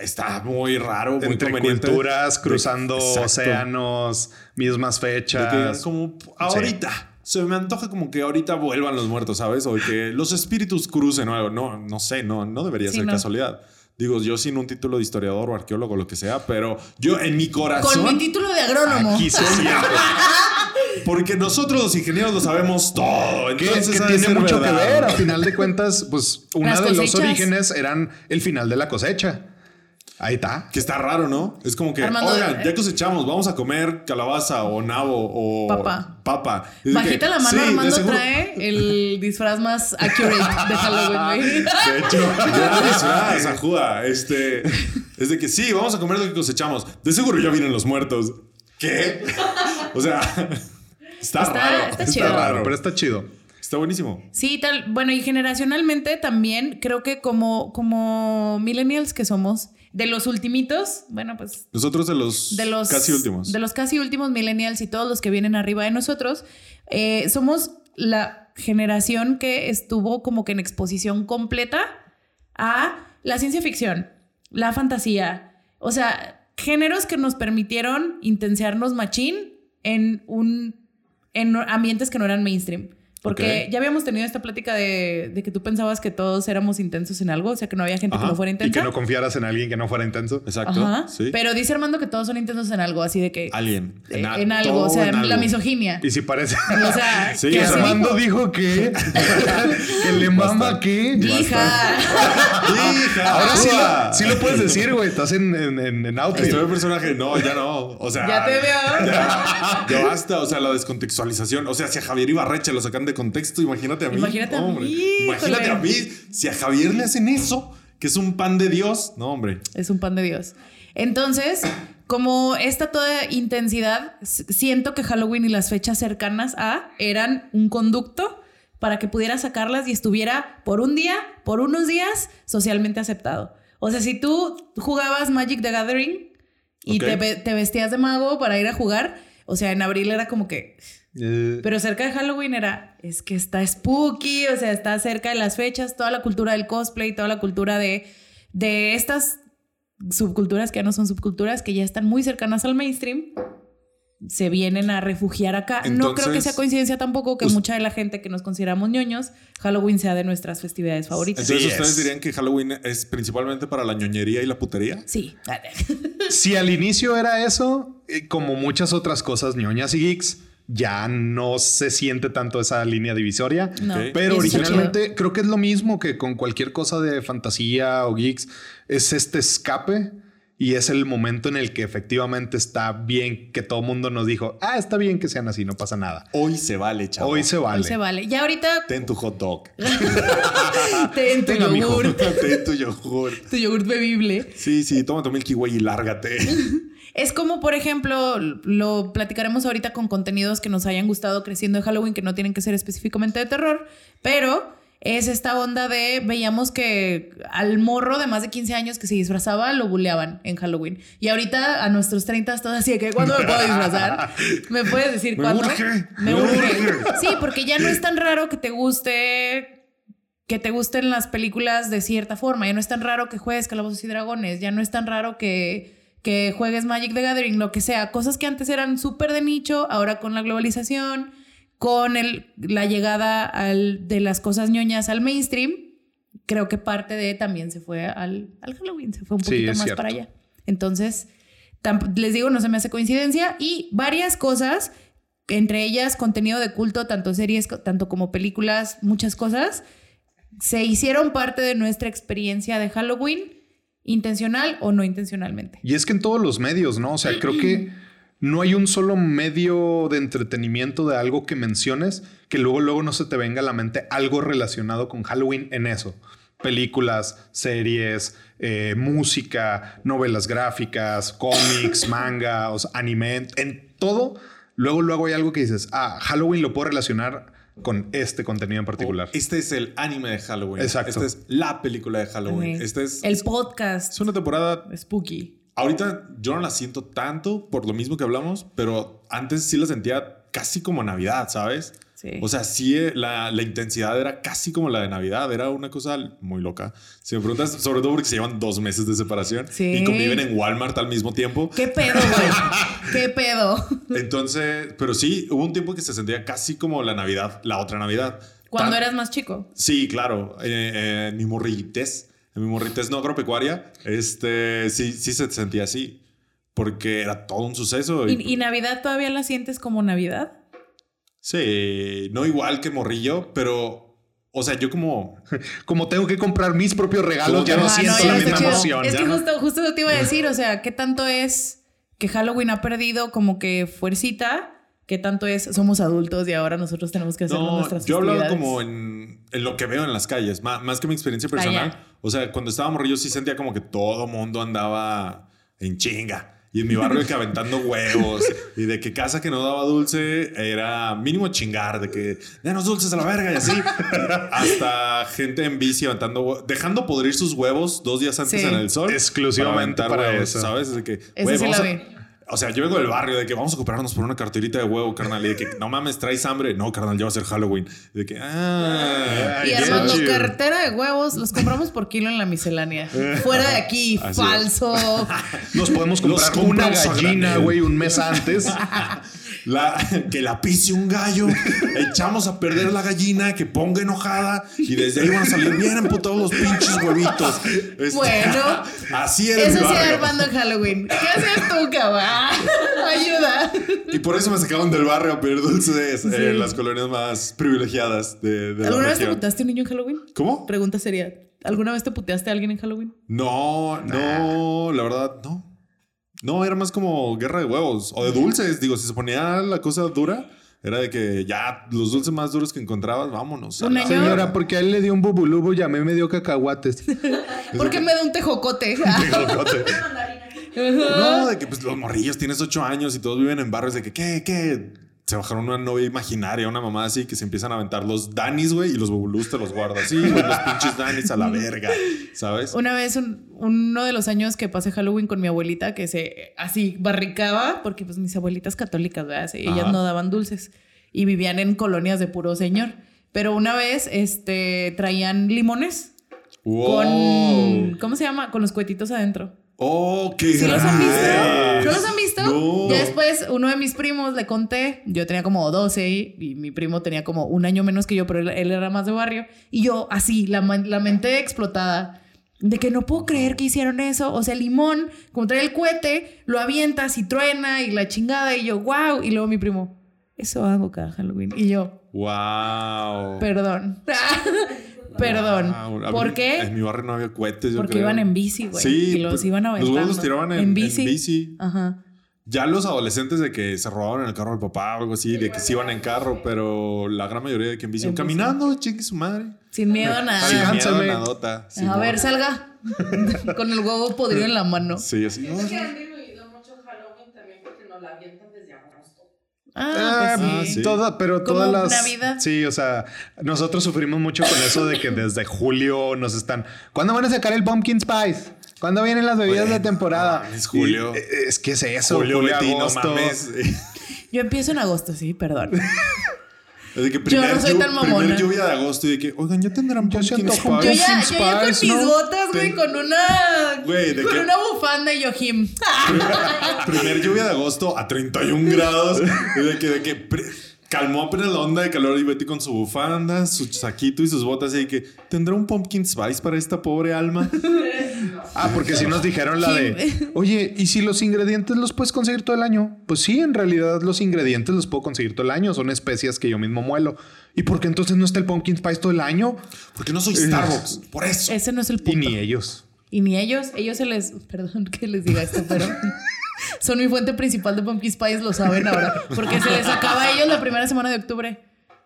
está muy raro, muy Entre conveniente. culturas, cruzando Exacto. océanos, mismas que fechas. como ahorita. Se me antoja como que ahorita vuelvan los muertos, ¿sabes? O que los espíritus crucen o algo. No, no sé, no, no debería Sí, ser no. casualidad. Digo, yo sin un título de historiador o arqueólogo, lo que sea, pero yo en mi corazón. Con mi título de agrónomo. Aquí siente. *laughs* Porque nosotros los ingenieros lo sabemos todo. Que, Entonces que de tiene mucho que ver. A final de cuentas, pues *laughs* una Las de los orígenes eran el final de la cosecha. Ahí está. Que está raro, ¿no? Es como que, Armando, oigan, eh. ya cosechamos, vamos a comer calabaza o nabo o Papa. papa. Bajita que, la mano, sí, Armando seguro- trae el disfraz más accurate de *laughs* Halloween, güey. De hecho, ya disfraz, ajuda. Este, es de que sí, vamos a comer lo que cosechamos. De seguro ya vienen los muertos. ¿Qué? O sea, *laughs* está, Está- raro. está Está, chido. raro. Pero está chido. Está buenísimo. Sí, tal. Bueno, y generacionalmente también creo que como, como millennials que somos, de los ultimitos, bueno, pues Nosotros de los, de los casi últimos. De los casi últimos millennials y todos los que vienen arriba de nosotros, eh, somos la generación que estuvo como que en exposición completa a la ciencia ficción, la fantasía, o sea, géneros que nos permitieron intensearnos machín en un en ambientes que no eran mainstream. Porque ya habíamos tenido esta plática de, de que tú pensabas que todos éramos intensos en algo, o sea, que no había gente Ajá. que no fuera Y intensa. que no confiaras en alguien que no fuera intenso. Exacto. Ajá. Sí. Pero dice Armando que todos son intensos en algo, así de que. Alguien. eh, En, en algo, o sea, en la misoginia. Y si parece. O sea, *laughs* Sí, que Armando dijo, dijo que. *laughs* que le mama que. Hija. *laughs* Hija, Ahora sí lo, sí lo puedes decir, güey. Estás en, en, en, en outfit. Estoy en personaje. No, ya no. O sea. Ya te veo. Ya, ya basta. O sea, la descontextualización. O sea, si a Javier Ibarreche lo sacan de contexto, imagínate a mí. Imagínate a mí. Imagínate a mí. Si a Javier le hacen eso, que es un pan de Dios. No, hombre. Es un pan de Dios. Entonces, como esta toda intensidad, siento que Halloween y las fechas cercanas a eran un conducto para que pudiera sacarlas y estuviera por un día, por unos días, socialmente aceptado. O sea, si tú jugabas Magic the Gathering y te vestías de mago para ir a jugar, o sea, en abril era como que... Eh, Pero cerca de Halloween era, es que está spooky, o sea, está cerca de las fechas, toda la cultura del cosplay, toda la cultura de, de estas subculturas que ya no son subculturas, que ya están muy cercanas al mainstream, se vienen a refugiar acá. no creo que sea coincidencia tampoco que mucha de la gente que nos consideramos ñoños, Halloween sea de nuestras festividades favoritas. Entonces, Sí ¿ustedes es. dirían que Halloween es principalmente para la ñoñería y la putería? Sí. si al inicio era eso, eh, como muchas otras cosas ñoñas y geeks, ya no se siente tanto esa línea divisoria. No. Pero originalmente creo que es lo mismo que con cualquier cosa de fantasía o geeks. Es este escape y es el momento en el que efectivamente está bien que todo el mundo nos dijo, ah, está bien que sean así, no pasa nada. Hoy se vale, chavo. Hoy se Hoy vale. se vale. Ya ahorita Ten tu hot dog. *laughs* ten tu Tenga, mijo. yogur, Ten tu yogur. tu yogur bebible. Sí, sí, toma tu Milky Way y lárgate. *laughs* Es como, por ejemplo, lo platicaremos ahorita con contenidos que nos hayan gustado creciendo de Halloween, que no tienen que ser específicamente de terror, pero es esta onda de, veíamos que al morro de más de 15 años que se disfrazaba, lo buleaban en Halloween. Y ahorita a nuestros 30 todo así de que, ¿cuándo me puedo disfrazar? *laughs* ¿Me puedes decir Me cuándo? urge, Me urge. Sí, porque ya no es tan raro que te guste que te gusten las películas de cierta forma. Ya no es tan raro que juegues Calabozos y Dragones. Ya no es tan raro que, que juegues Magic the Gathering, lo que sea. Cosas que antes eran súper de nicho, ahora con la globalización, con el, la llegada al- de las cosas ñoñas al mainstream, creo que parte de también se fue al, al Halloween, se fue un poquito más cierto. para allá. Entonces, les digo, no se me hace coincidencia. Y varias cosas, entre ellas contenido de culto, tanto series, tanto como películas, muchas cosas, se hicieron parte de nuestra experiencia de Halloween, intencional o no intencionalmente. Y es que en todos los medios, ¿no? O sea, creo que no hay un solo medio de entretenimiento de algo que menciones que luego, luego no se te venga a la mente algo relacionado con Halloween en eso. Películas, series, eh, música, novelas gráficas, cómics, *laughs* manga, o sea, anime, en todo. Luego, luego hay algo que dices, ah, Halloween lo puedo relacionar con este contenido en particular. Este es el anime de Halloween. Exacto. Esta es la película de Halloween. Este es, El podcast es una temporada. spooky. Ahorita yo no la siento tanto por lo mismo que hablamos, pero antes sí la sentía casi como Navidad, ¿sabes? Sí. O sea, sí, eh, la, la intensidad era casi como la de Navidad. Era una cosa muy loca. Si me preguntas, sobre todo porque se llevan dos meses de separación Sí. y conviven en Walmart al mismo tiempo. ¿Qué pedo, güey? *laughs* ¿Qué pedo? Entonces, pero sí, hubo un tiempo que se sentía casi como la Navidad, la otra Navidad. Cuando Tan- eras más chico. Sí, claro. Eh, eh, mi morritez, en mi morritez no agropecuaria, este, sí, sí se sentía así. Porque era todo un suceso. ¿Y, y Navidad todavía la sientes como Navidad? Sí, no igual que morrillo, pero O sea, yo como. *laughs* Como tengo que comprar mis propios regalos, ya no Ah, siento la misma chido. emoción. Es que no. justo, justo te iba a decir, o sea, ¿qué tanto es que Halloween ha perdido como que fuercita? ¿Qué tanto es somos adultos y ahora nosotros tenemos que hacer No, nuestras yo hablaba como en, en lo que veo en las calles, má- más, que mi experiencia personal. ya. o sea, cuando estaba morrillo sí sentía como que todo mundo andaba en chinga. Y en mi barrio de que *laughs* aventando huevos y de que casa que no daba dulce era mínimo chingar, de que denos dulces a la verga y así. *laughs* Hasta gente en bici aventando huevos, dejando podrir sus huevos dos días antes Sí. en el sol. Exclusivamente aventar para huevos, eso. ¿Sabes? De que, Esa güey, sí vamos la a- vi. O sea, yo vengo del barrio de que vamos a comprarnos por una carterita de huevo, carnal. Y de que no mames, traes hambre. No, carnal, ya va a ser Halloween. Y de que, ah. Y Armando, chido. cartera de huevos, los compramos por kilo en la miscelánea. *laughs* Fuera de aquí, Así es. falso. Nos podemos comprar una gallina, güey, un mes antes. *laughs* La, que la pise un gallo, echamos a perder la gallina, que ponga enojada y desde ahí van a salir bien emputados los pinches huevitos. Este, Bueno, así era Eso sí, barrio. Armando en Halloween. ¿Qué hacías tú, cabrón? *laughs* Ayuda. Y por eso me sacaron del barrio a pedir dulces en las colonias más privilegiadas de, de la ¿Alguna vez te región. puteaste a un niño en Halloween? ¿Cómo? Pregunta sería, ¿alguna vez te puteaste a alguien en Halloween? No, no, la verdad, no. No, era más como guerra de huevos o de dulces. Digo, si se ponía la cosa dura, era de que ya los dulces más duros que encontrabas, vámonos. a la. Señora, porque a él le dio un bubulubo y a mí me dio cacahuates. *laughs* ¿Por qué me da un tejocote? *laughs* No, de que pues los morrillos tienes ocho años y todos viven en barrios de que, ¿qué? ¿Qué? Se bajaron una novia imaginaria, una mamá así que se empiezan a aventar los danis, güey, y los bubulús te los guardas así, los pinches danis a la verga, ¿sabes? Una vez, un- uno de los años que pasé Halloween con mi abuelita, que se así barricaba, porque pues mis abuelitas católicas, ¿verdad? Sí, ellas no daban dulces y vivían en colonias de puro señor. Pero una vez, este, traían limones Wow. con, ¿cómo se llama? Con los cuetitos adentro. Oh, qué ¿Sí los han visto? ¿No los han visto? No. Ya después, uno de mis primos le conté, yo tenía como 12 y, y mi primo tenía como un año menos que yo, pero él, él era más de barrio. Y yo así, la, la mente explotada. De que no puedo creer que hicieron eso. O sea, limón, como trae el cohete, lo avientas y truena y la chingada. Y yo, wow. Y luego mi primo, eso hago cada Halloween. Y yo, Wow. perdón. *laughs* *laughs* perdón. Wow. A ¿Por mí- qué? En mi barrio no había cohetes, yo Porque creo. iban en bici, güey. Sí. Y los pues, iban Los aventando. huevos los tiraban en, en bici. Ajá. Ya los adolescentes de que se robaban en el carro del papá o algo así, de que se iban en carro, pero la gran mayoría de que en bici. En bici. Caminando, chingue su madre. Sin miedo a nada. Sin miedo a a ver, salga. *laughs* Con el huevo podrido en la mano. Sí, así. Es que han diluido mucho Halloween también porque nos la avientan. Ah, pues Ah, sí. sí. Toda, pero todas las. Navidad. Sí, o sea, nosotros sufrimos mucho con eso de que desde julio nos están. ¿Cuándo van a sacar el Pumpkin Spice? ¿Cuándo vienen las bebidas Bueno, de temporada? no mames, julio. Y, eh, es que es eso, Julio, julio, no agosto. mames. *laughs* Yo empiezo en agosto, sí, perdón. *laughs* Es de que Yo primer no soy tan mamona. Primer lluvia de agosto y de que, oigan, ya tendrán Ya se pumpkin antojó. Yo ya, yo ya con mis ¿no? botas, güey, Ten- con una. Güey, ¿de con qué? una bufanda y yo, Jim. Primer lluvia de agosto a 31 grados. Y de que, de que pre- calmó apenas la onda de calor y Betty con su bufanda, su saquito y sus botas. Y de que, ¿tendrá un pumpkin spice para esta pobre alma? *laughs* Ah, porque si nos dijeron la de, oye, ¿y si los ingredientes los puedes conseguir todo el año? Pues sí, en realidad los ingredientes los puedo conseguir todo el año, son especias que yo mismo muelo. ¿Y por qué entonces no está el pumpkin spice todo el año? Porque no soy Starbucks. Por eso. Ese no es el Y punto. ni ellos. Y ni ellos, ellos se les, perdón que les diga esto, pero *laughs* son mi fuente principal de Pumpkin Spice, lo saben ahora, porque se les acaba a ellos la primera semana de octubre.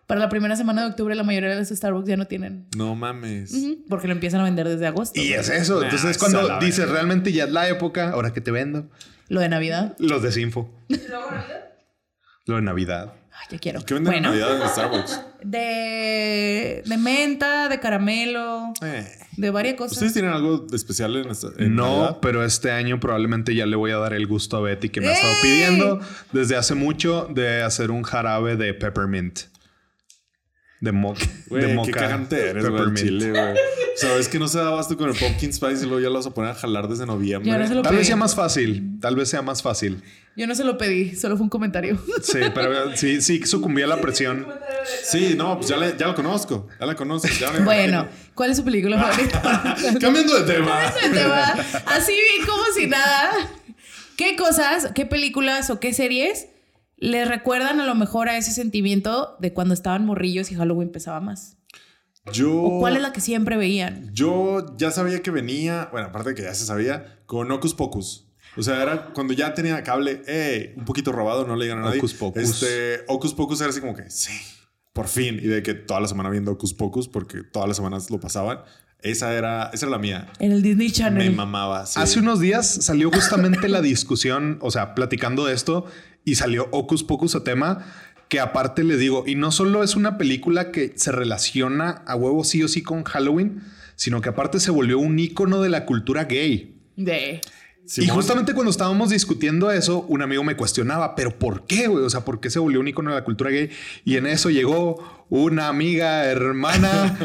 Para la primera semana de octubre la mayoría de los Starbucks ya no tienen, No mames. Porque lo empiezan a vender desde agosto. Y es eso. Nah, Entonces esa cuando dices realmente ya es la época, ahora que te vendo, Lo de Navidad. los desinfo. ¿Y luego Navidad? Lo de Navidad. Ay, ya quiero. ¿Qué venden bueno, en Navidad en Starbucks? de, de menta, de caramelo, Eh. de varias cosas. ¿Ustedes tienen algo de especial en, esta, en no, Navidad? pero este año probablemente ya le voy a dar el gusto a Betty que me ha estado pidiendo desde hace mucho de hacer un jarabe de peppermint. De, mo de qué moca. cagante eres, güey, chile, güey. Sabes que no se da abasto con el pumpkin spice y luego ya lo vas a poner a jalar desde noviembre. Ya no se lo Tal vez sea más fácil. Tal vez sea más fácil. Yo no se lo pedí, solo fue un comentario. Sí, pero sí, sí sucumbí a la presión. Sí, no, pues ya, le- ya lo conozco. Ya la conozco. ya me bueno, imagino. ¿cuál es su película favorita? *laughs* Cambiando de tema. Te va así bien como si nada. ¿Qué cosas, qué películas o qué series les recuerdan a lo mejor a ese sentimiento de cuando estaban morrillos y Halloween empezaba más? Yo. ¿O cuál es la que siempre veían? Yo ya sabía que venía, bueno, aparte de que ya se sabía, con Ocus Pocus. O sea, era cuando ya tenía cable, eh, un poquito robado, no le digan a nadie. Hocus Pocus. Este, Ocus Pocus era así como que, sí, por fin. Y de que toda la semana viendo Ocus Pocus, porque todas las semanas lo pasaban. Esa era, esa era la mía. En el Disney Me Channel. mamaba. sí. Hace unos días salió justamente la discusión, o sea, platicando de esto, y salió Ocus Pocus a tema, que aparte le digo, y no solo es una película que se relaciona a huevo sí o sí con Halloween, sino que aparte se volvió un ícono de la cultura gay. De. Y justamente cuando estábamos discutiendo eso, un amigo me cuestionaba, pero ¿por qué, güey? O sea, ¿por qué se volvió un icono de la cultura gay? Y en eso llegó una amiga, hermana,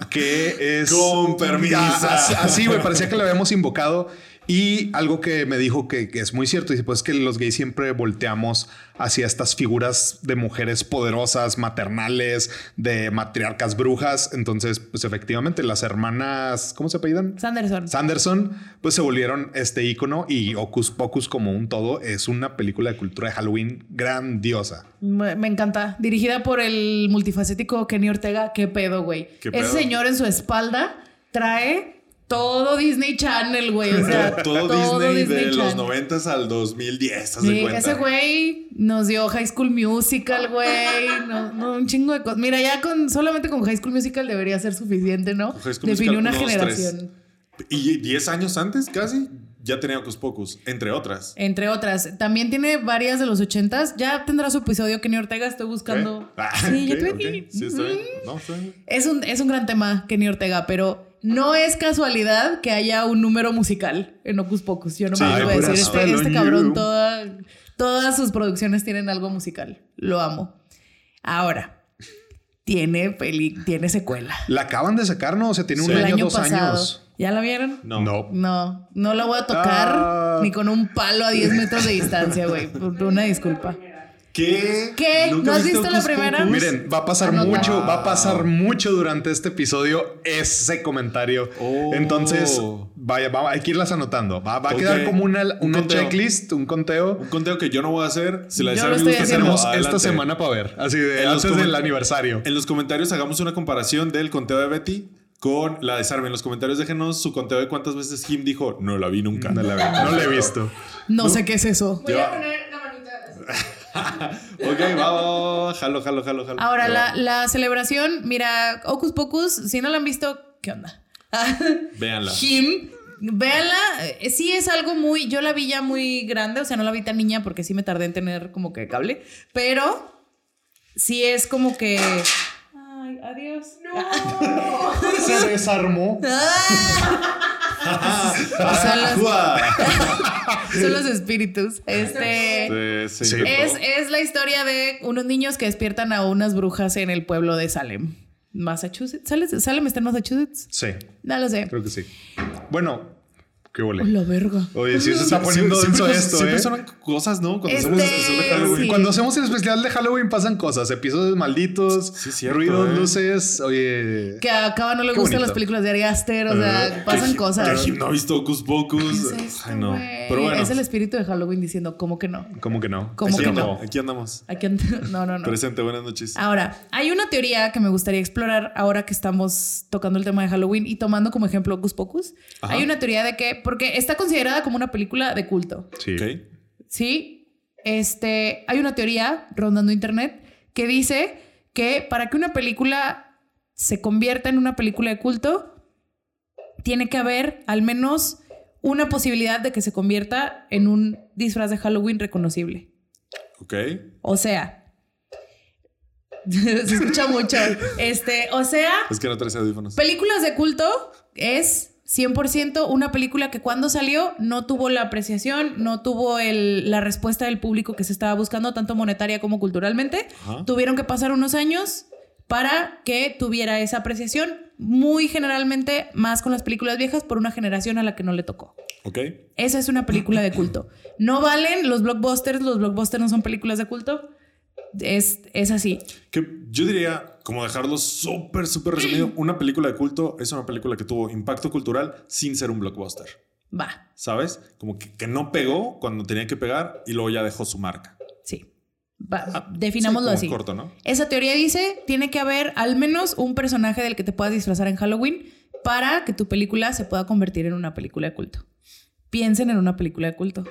*laughs* que es... Con permiso. Así, así, güey, parecía que la habíamos invocado. Y algo que me dijo que, que es muy cierto, dice, pues que los gays siempre volteamos hacia estas figuras de mujeres poderosas, maternales, de matriarcas brujas. Entonces, pues efectivamente, las hermanas, ¿cómo se apellidan? Sanderson. Sanderson, pues se volvieron este icono y Ocus Pocus como un todo es una película de cultura de Halloween grandiosa. Me, me encanta. Dirigida por el multifacético Kenny Ortega. ¿Qué pedo, güey? ¿Qué Ese señor en su espalda trae todo Disney Channel, güey. O sea, *laughs* todo, Disney, de los Channel. 90 al 2010, haz de Sí, cuenta. ese güey nos dio High School Musical, güey. No, no, un chingo de cosas. Mira, ya con solamente con High School Musical debería ser suficiente, ¿no? Definió una dos, generación. Y 10 años antes, casi, ya tenía Ocus Pocus, entre otras. Entre otras. También tiene varias de los ochentas. Ya tendrá su episodio Kenny Ortega. Estoy buscando. Ah, Sí, yo ok, creo ok. que- Sí, bien. Mm. No, bien. Es un, es un gran tema, Kenny Ortega, pero no es casualidad que haya un número musical en Ocus Pocus. Yo no Sí, me voy a decir, este, este cabrón, toda- todas sus producciones tienen algo musical. Lo amo. Ahora, tiene, peli, tiene secuela. La acaban de sacar, ¿no? O sea, tiene un Sí. Año, año dos pasado. años. ¿Ya la vieron? No. No. No, no la voy a tocar Ah. ni con un palo a 10 metros de distancia, güey. Por- Una disculpa. ¿Qué? ¿Qué? ¿Nunca ¿No has viste visto la primera? Pocus? Miren, va a pasar Anota. mucho, va a pasar mucho durante este episodio ese comentario. Oh. Entonces, vaya, va- hay que irlas anotando. Va, va a quedar como una, Un una conteo. checklist, un conteo. Un conteo que yo no voy a hacer. Si la de Yo Sarmi lo estoy Tenemos esta semana para ver, así de En antes del aniversario. En los comentarios hagamos una comparación del conteo de Betty con la de Sarmi. En los comentarios déjenos su conteo de cuántas veces Kim dijo, no la vi nunca. No la, vi- no la he visto. No, sé qué es eso. Voy a poner la manita. *laughs* ok, va, va, va, va, jalo, jalo, jalo, jalo. Ahora, la, la celebración, mira, Ocus Pocus, si no la han visto, ¿qué onda? *laughs* Véanla. Jim, véanla. eh, Sí es algo muy, yo la vi ya muy grande, o sea, no la vi tan niña porque sí me tardé en tener como que cable, pero sí es como que... Ay, adiós. *laughs* Se desarmó. Son los, *laughs* Ajua. *laughs* son los espíritus. Este... Sí, Es, es la historia de unos niños que despiertan a unas brujas en el pueblo de Salem. Massachusetts. ¿Salem, Salem está en Massachusetts? Sí, No lo sé. creo que sí. Bueno, qué ole. la verga. Oye, sí se está poniendo siempre, denso siempre, esto, siempre ¿eh? son cosas, ¿no? Cuando Este, hacemos el especial de Halloween. sí. Cuando hacemos el especial de Halloween pasan cosas, episodios malditos, Sí, cierto, ruidos, ¿eh? luces, oye... Que a Cava no le gustan bonito. las películas de Ari Aster, o sea, pasan Que- cosas. Que no ha visto Ocus Pocus. ¿Qué es esto, Ay, no. Pero bueno. Es el espíritu de Halloween diciendo, ¿cómo que no? ¿Cómo que no? ¿Cómo aquí, que andamos, no? aquí andamos. Aquí ant- *laughs* No, no, no. Presente, buenas noches. Ahora, hay una teoría que me gustaría explorar ahora que estamos tocando el tema de Halloween y tomando como ejemplo Ocus Pocus. Ajá. Hay una teoría de que, porque está considerada como una película de culto, Sí. Ok. ¿sí? Este, hay una teoría rondando internet que dice que para que una película se convierta en una película de culto, tiene que haber al menos una posibilidad de que se convierta en un disfraz de Halloween reconocible. Ok. O sea, *laughs* se escucha mucho. Este, o sea, Es que no traes audífonos. películas de culto es 100% una película que cuando salió no tuvo la apreciación, no tuvo el- la respuesta del público que se estaba buscando, tanto monetaria como culturalmente. Ajá. Tuvieron que pasar unos años para que tuviera esa apreciación, muy generalmente más con las películas viejas por una generación a la que no le tocó. Ok. Esa es una película de culto. No valen los blockbusters, los blockbusters no son películas de culto. Es, es así. Que yo diría, como dejarlo súper, súper resumido, *clears throat* una película de culto es una película que tuvo impacto cultural sin ser un blockbuster. Va, ¿Sabes? Como que, que no pegó cuando tenía que pegar y luego ya dejó su marca. sí. Va- definámoslo Sí, así. corto, ¿no? Esa teoría dice, tiene que haber al menos un personaje del que te puedas disfrazar en Halloween para que tu película se pueda convertir en una película de culto. Piensen en una película de culto.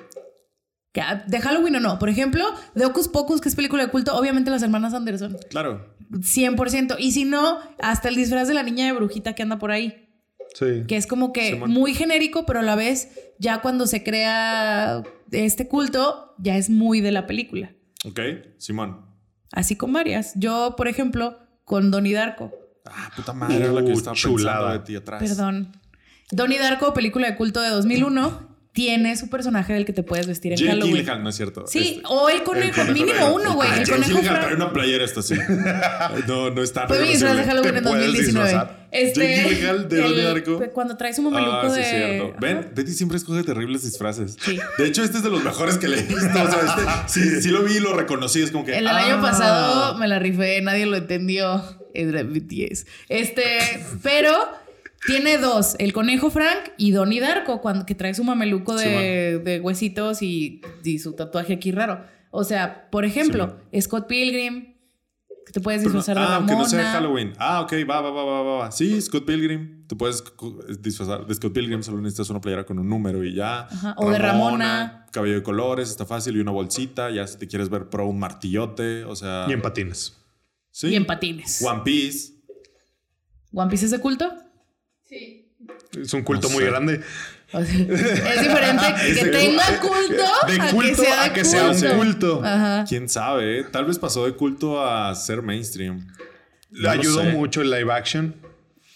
Que, ah, De Halloween o no. Por ejemplo, de Hocus Pocus, que es película de culto, obviamente las hermanas Anderson. Claro. 100%. Y si no, hasta el disfraz de la niña de brujita que anda por ahí. Sí. Que es como que Simón. muy genérico, pero a la vez, ya cuando se crea este culto, ya es muy de la película. Ok, Simón. Así con varias. Yo, por ejemplo, con Donnie Darko. Ah, puta madre, era la que Uh, estaba chulada. pensando de ti atrás. Perdón. Donnie Darko, película de culto de 2001, tiene su personaje del que te puedes vestir en Jake Halloween. Gyllenhaal, no es cierto. Sí, Este- o el conejo, el mínimo uno, güey. El Jake conejo Gyllenhaal Frank. trae una playera esta sí. *laughs* No, no está Fue mi disfraz de. Halloween en puedes 2019. disfrazar. Este, Jake Gyllenhaal de Donnie el- Darko. Cuando traes un mameluco Ah, sí, de. cierto. Ven, Ajá. Betty siempre escoge terribles disfraces. Sí. De hecho, este es de los mejores que le he visto. O sea, este, *laughs* sí, sí lo vi y lo reconocí. Es como que. El del ah. año pasado me la rifé, nadie lo entendió. Era BTS. Este, pero tiene dos: el conejo Frank y Donnie Darko, cuando, que trae su mameluco de, de huesitos y, y su tatuaje aquí raro. O sea, por ejemplo, Scott Pilgrim, que te puedes no- disfrazar de ah, Ramona. aunque no sea Halloween. Ah, ok, va, va, va, va, va, va. Sí, Scott Pilgrim. Te puedes disfrazar de Scott Pilgrim, solo necesitas una playera con un número y ya. Ajá, o de Ramona. Cabello de colores, está fácil y una bolsita. Ya si te quieres ver pro un martillote, o sea. Y en patines. sí. Y en patines. One Piece. ¿One Piece es de culto? Sí. Es un culto No muy sé. grande. Es diferente *laughs* que tenga culto de a que culto a que sea un culto. Ajá. Quién sabe, eh? Tal vez pasó de culto a ser mainstream. Le No ayudó sé. mucho el live action.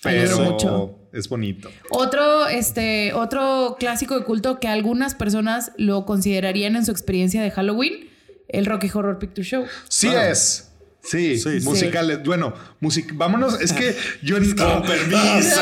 Pero mucho. es bonito. Otro, este, otro clásico de culto que algunas personas lo considerarían en su experiencia de Halloween, el Rocky Horror Picture Show. Sí Ah. es. Sí, Sí, sí. musicales. Bueno, music vámonos. Es que yo *laughs* Con permiso.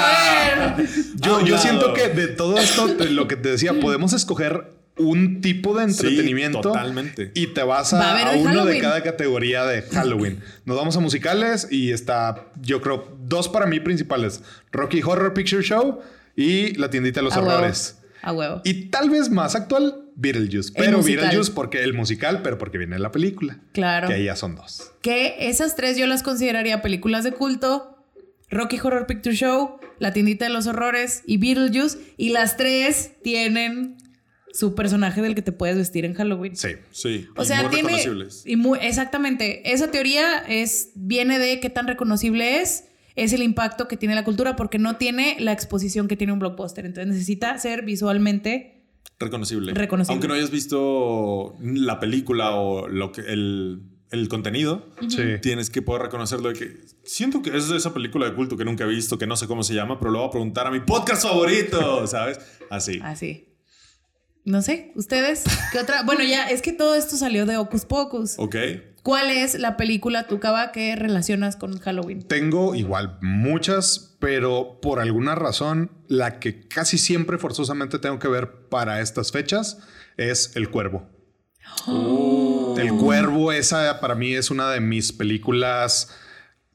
Yo, yo siento que de todo esto, de lo que te decía, podemos escoger un tipo de entretenimiento. totalmente. Y te vas Va a a, de uno de cada categoría de Halloween. Nos vamos a musicales y está, yo creo, dos para mí principales: Rocky Horror Picture Show y La tiendita de los A huevo. horrores. A huevo. Y tal vez más actual, Beetlejuice. Pero. Beetlejuice porque el musical, pero porque viene la película. Claro. Que ahí ya son dos. Que esas tres yo las consideraría películas de culto. Rocky Horror Picture Show, La tiendita de los horrores y Beetlejuice. Y las tres tienen su personaje del que te puedes vestir en Halloween. Sí. Sí. O y sea, muy tiene. reconocibles. Y muy, exactamente. Esa teoría es, viene de qué tan reconocible es. Es el impacto que tiene la cultura porque no tiene la exposición que tiene un blockbuster. Entonces necesita ser visualmente. Reconocible. Reconocible. Aunque no hayas visto la película o lo que el, el contenido, Sí. tienes que poder reconocerlo de que siento que es esa película de culto que nunca he visto, que no sé cómo se llama, pero lo voy a preguntar a mi podcast favorito, *laughs* ¿sabes? Así. Así. No sé, ¿ustedes? ¿Qué otra? Bueno, ya es que todo esto salió de Hocus Pocus. Ok. ¿Cuál es la película, tu cava, que relacionas con Halloween? Tengo igual muchas, pero por alguna razón, la que casi siempre forzosamente tengo que ver para estas fechas es El Cuervo. El Cuervo, esa para mí es una de mis películas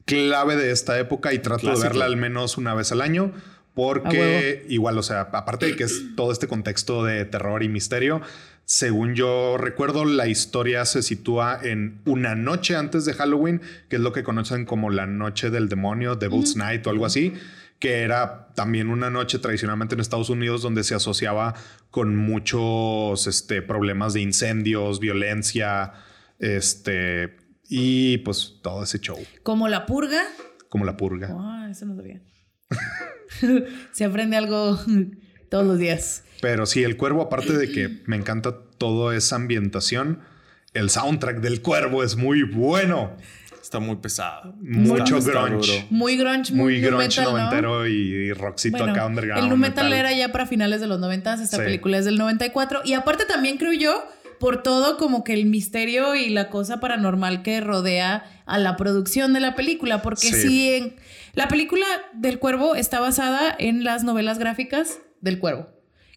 clave de esta época y trato Clásico. de verla al menos una vez al año. Porque igual, o sea, aparte de que es todo este contexto de terror y misterio, según yo recuerdo, la historia se sitúa en una noche antes de Halloween, que es lo que conocen como la noche del demonio, Devil's Night o algo así, que era también una noche tradicionalmente en Estados Unidos donde se asociaba con muchos este, problemas de incendios, violencia, este, y pues todo ese show, Como La Purga. como la purga. Ah, eso no sabía. *laughs* Se aprende algo todos los días. Pero sí, el cuervo, aparte de que me encanta toda esa ambientación, el soundtrack del cuervo es muy bueno. Está muy pesado. Mucho Está- está grunge. duro. Muy grunge, muy, grunge metal, ¿no? noventero y, y rockcito Bueno, acá underground. el nu metal, era ya para finales de los 90, esta Sí. película es del 94. Y aparte también creo yo, por todo como que el misterio y la cosa paranormal que rodea a la producción de la película. Porque Sí. sí, en- la película del cuervo está basada en las novelas gráficas del cuervo.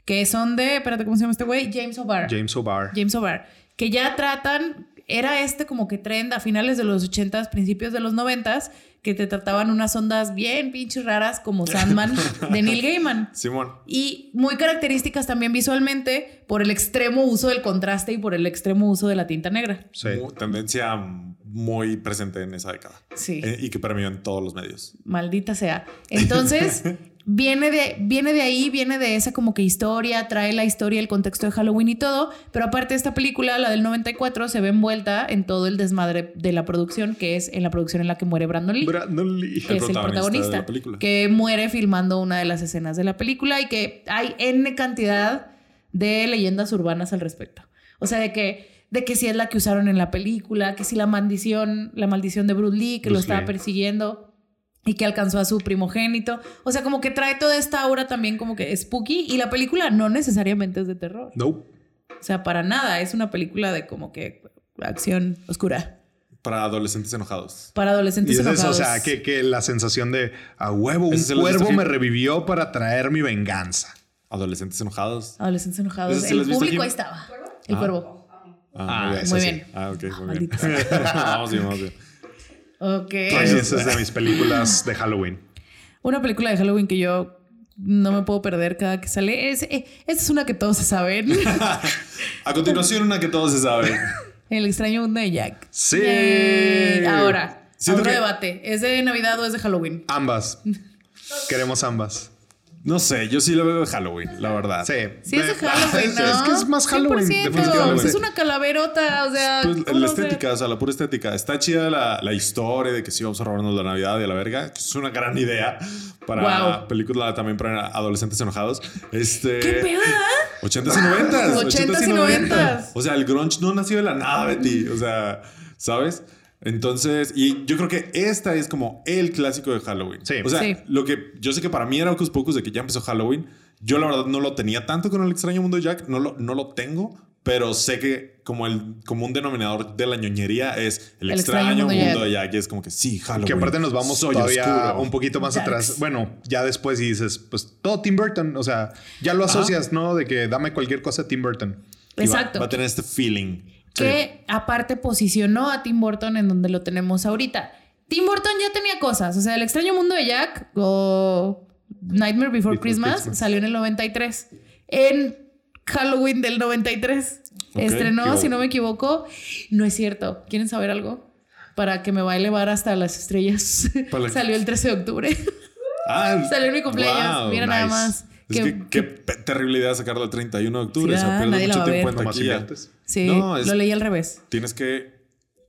Que son de, espérate, ¿cómo se llama este güey? James O'Barr. James O'Barr. James O'Barr, que ya tratan, era este como que trend a finales de los 80s, principios de los 90s, que te trataban unas ondas bien pinches raras como Sandman *laughs* de Neil Gaiman. Simón. Y muy características también visualmente por el extremo uso del contraste y por el extremo uso de la tinta negra. Sí. Tendencia muy presente en esa década. Sí. Eh, y que permeó en todos los medios. Maldita sea. Entonces, *laughs* viene de, viene de ahí, viene de esa como que historia, trae la historia, el contexto de Halloween y todo. Pero aparte esta película, la del 94, se ve envuelta en todo el desmadre de la producción, que es en la producción en la que muere Brandon Lee. Brandon Lee. que es el protagonista de protagonista, la película. que muere filmando una de las escenas de la película y que hay N cantidad de leyendas urbanas al respecto. O sea, de que, de que si es la que usaron en la película, que si la maldición, la maldición de Bruce Lee, que lo estaba Lee. persiguiendo y que alcanzó a su primogénito. O sea, como que trae toda esta aura también como que spooky y la película no necesariamente es de terror. Nope. O sea, para nada, es una película de como que acción oscura Para adolescentes enojados. para Y adolescentes es eso, o enojados. sea, que, que la sensación de a huevo, un cuervo me revivió para traer mi venganza. Adolescentes enojados. Adolescentes enojados. ¿Ese sí El público ahí estaba. El Ah. cuervo. Ah, Ah, muy bien. sí. bien. Ah, ok, muy bien. Maldita sea. *laughs* vamos bien, vamos bien. Ok. Sí, esa es de mis películas de Halloween. Una película de Halloween que yo no me puedo perder cada que sale. Es, eh, esta es una que todos se saben. *laughs* A continuación, una que todos se sabe. El extraño mundo de Jack. Sí. Yay. Ahora, otro que- debate. ¿Es de Navidad o es de Halloween? Ambas. Queremos ambas. No sé, yo sí lo veo de Halloween, la verdad. Sí. Sí, es de Halloween, ¿no? Es que es más Halloween, 100%. definitivamente. Es una calaverota, o sea... Pues, ¿cómo la estética, o sea, la pura estética. Está chida la, la historia de que sí vamos a robarnos la Navidad y a la verga. que Es una gran idea para Wow. película también para adolescentes enojados. Este. ¿Qué pedo, ah? 80s y 90s. 80s y 90s. O sea, el grunge no nació de la nada, Betty. O sea, ¿sabes? Entonces, y yo creo que esta es como el clásico de Halloween. Sí. O sea, Sí. lo que yo sé que para mí era Hocus Pocus de que ya empezó Halloween. Yo la verdad no lo tenía tanto con el extraño mundo de Jack. No lo, no lo tengo. Pero sé que como, el, como un denominador de la ñoñería es el, El extraño, extraño mundo, de Jack. Y es como que sí, Halloween. Que aparte nos vamos Soy todavía oscuro. un poquito más atrás. Bueno, ya después y dices, pues todo Tim Burton. O sea, ya lo asocias, ¿no? De que dame cualquier cosa a Tim Burton. Y va- Exacto. Va, a tener este feeling. Que aparte posicionó a Tim Burton en donde lo tenemos ahorita. Tim Burton ya tenía cosas, o sea, El extraño mundo de Jack o Nightmare Before, Before Christmas, Christmas. salió en el 93. En Halloween del 93 Ok, estrenó, si no me equivoco. No es cierto. ¿Quieren saber algo? Para que me va a elevar hasta las estrellas. *laughs* Salió el 13 de octubre. Ah, *laughs* Salió en mi cumpleaños. wow, Mira nada más. Es Que- que, qué terrible idea sacarlo el 31 de octubre. Sí, o sea, ah, nadie mucho va a tiempo ver. en taquilla. Sí, No, es- lo leí al revés. Tienes que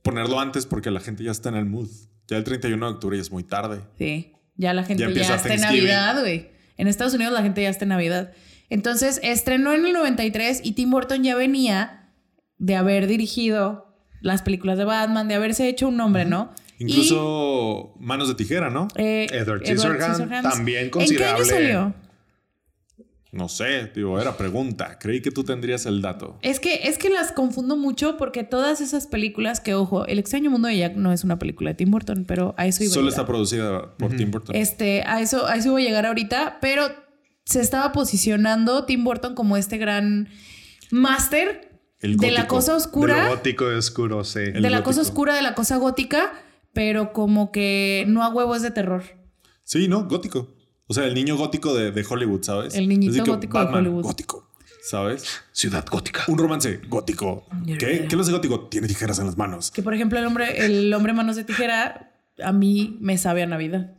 ponerlo antes porque la gente ya está en el mood. Ya el 31 de octubre ya es muy tarde. Sí, ya la gente Ya está en. Navidad, güey. En Estados Unidos la gente ya está en Navidad. Entonces, estrenó en el 93 y Tim Burton ya venía de haber dirigido las películas de Batman, de haberse hecho un nombre, ¿no? Incluso manos de tijera, ¿no? Eh, Edward Scissorhands, también ¿En considerable. qué año salió? No sé, digo, era pregunta. Creí que tú tendrías el dato. Es que, es que las confundo mucho porque todas esas películas que, ojo, El extraño mundo de Jack no es una película de Tim Burton, pero a eso iba a Solo llegar. está producida por Tim Burton. Este, a eso, a eso voy a llegar ahorita, pero se estaba posicionando Tim Burton como este gran máster de la cosa De oscura, lo gótico y oscuro, sí. El de la gótico. cosa oscura, de la cosa gótica, pero como que no a huevos de terror. Sí, ¿no? Gótico. O sea, el niño gótico de, de Hollywood, ¿sabes? El niñito Así que gótico de Batman, Hollywood. Gótico, ¿sabes? Ciudad gótica. Un romance gótico. ¿Qué? ¿Qué lo hace gótico? Tiene tijeras en las manos. Que por ejemplo el hombre, el hombre manos de tijera, a mí me sabe a Navidad.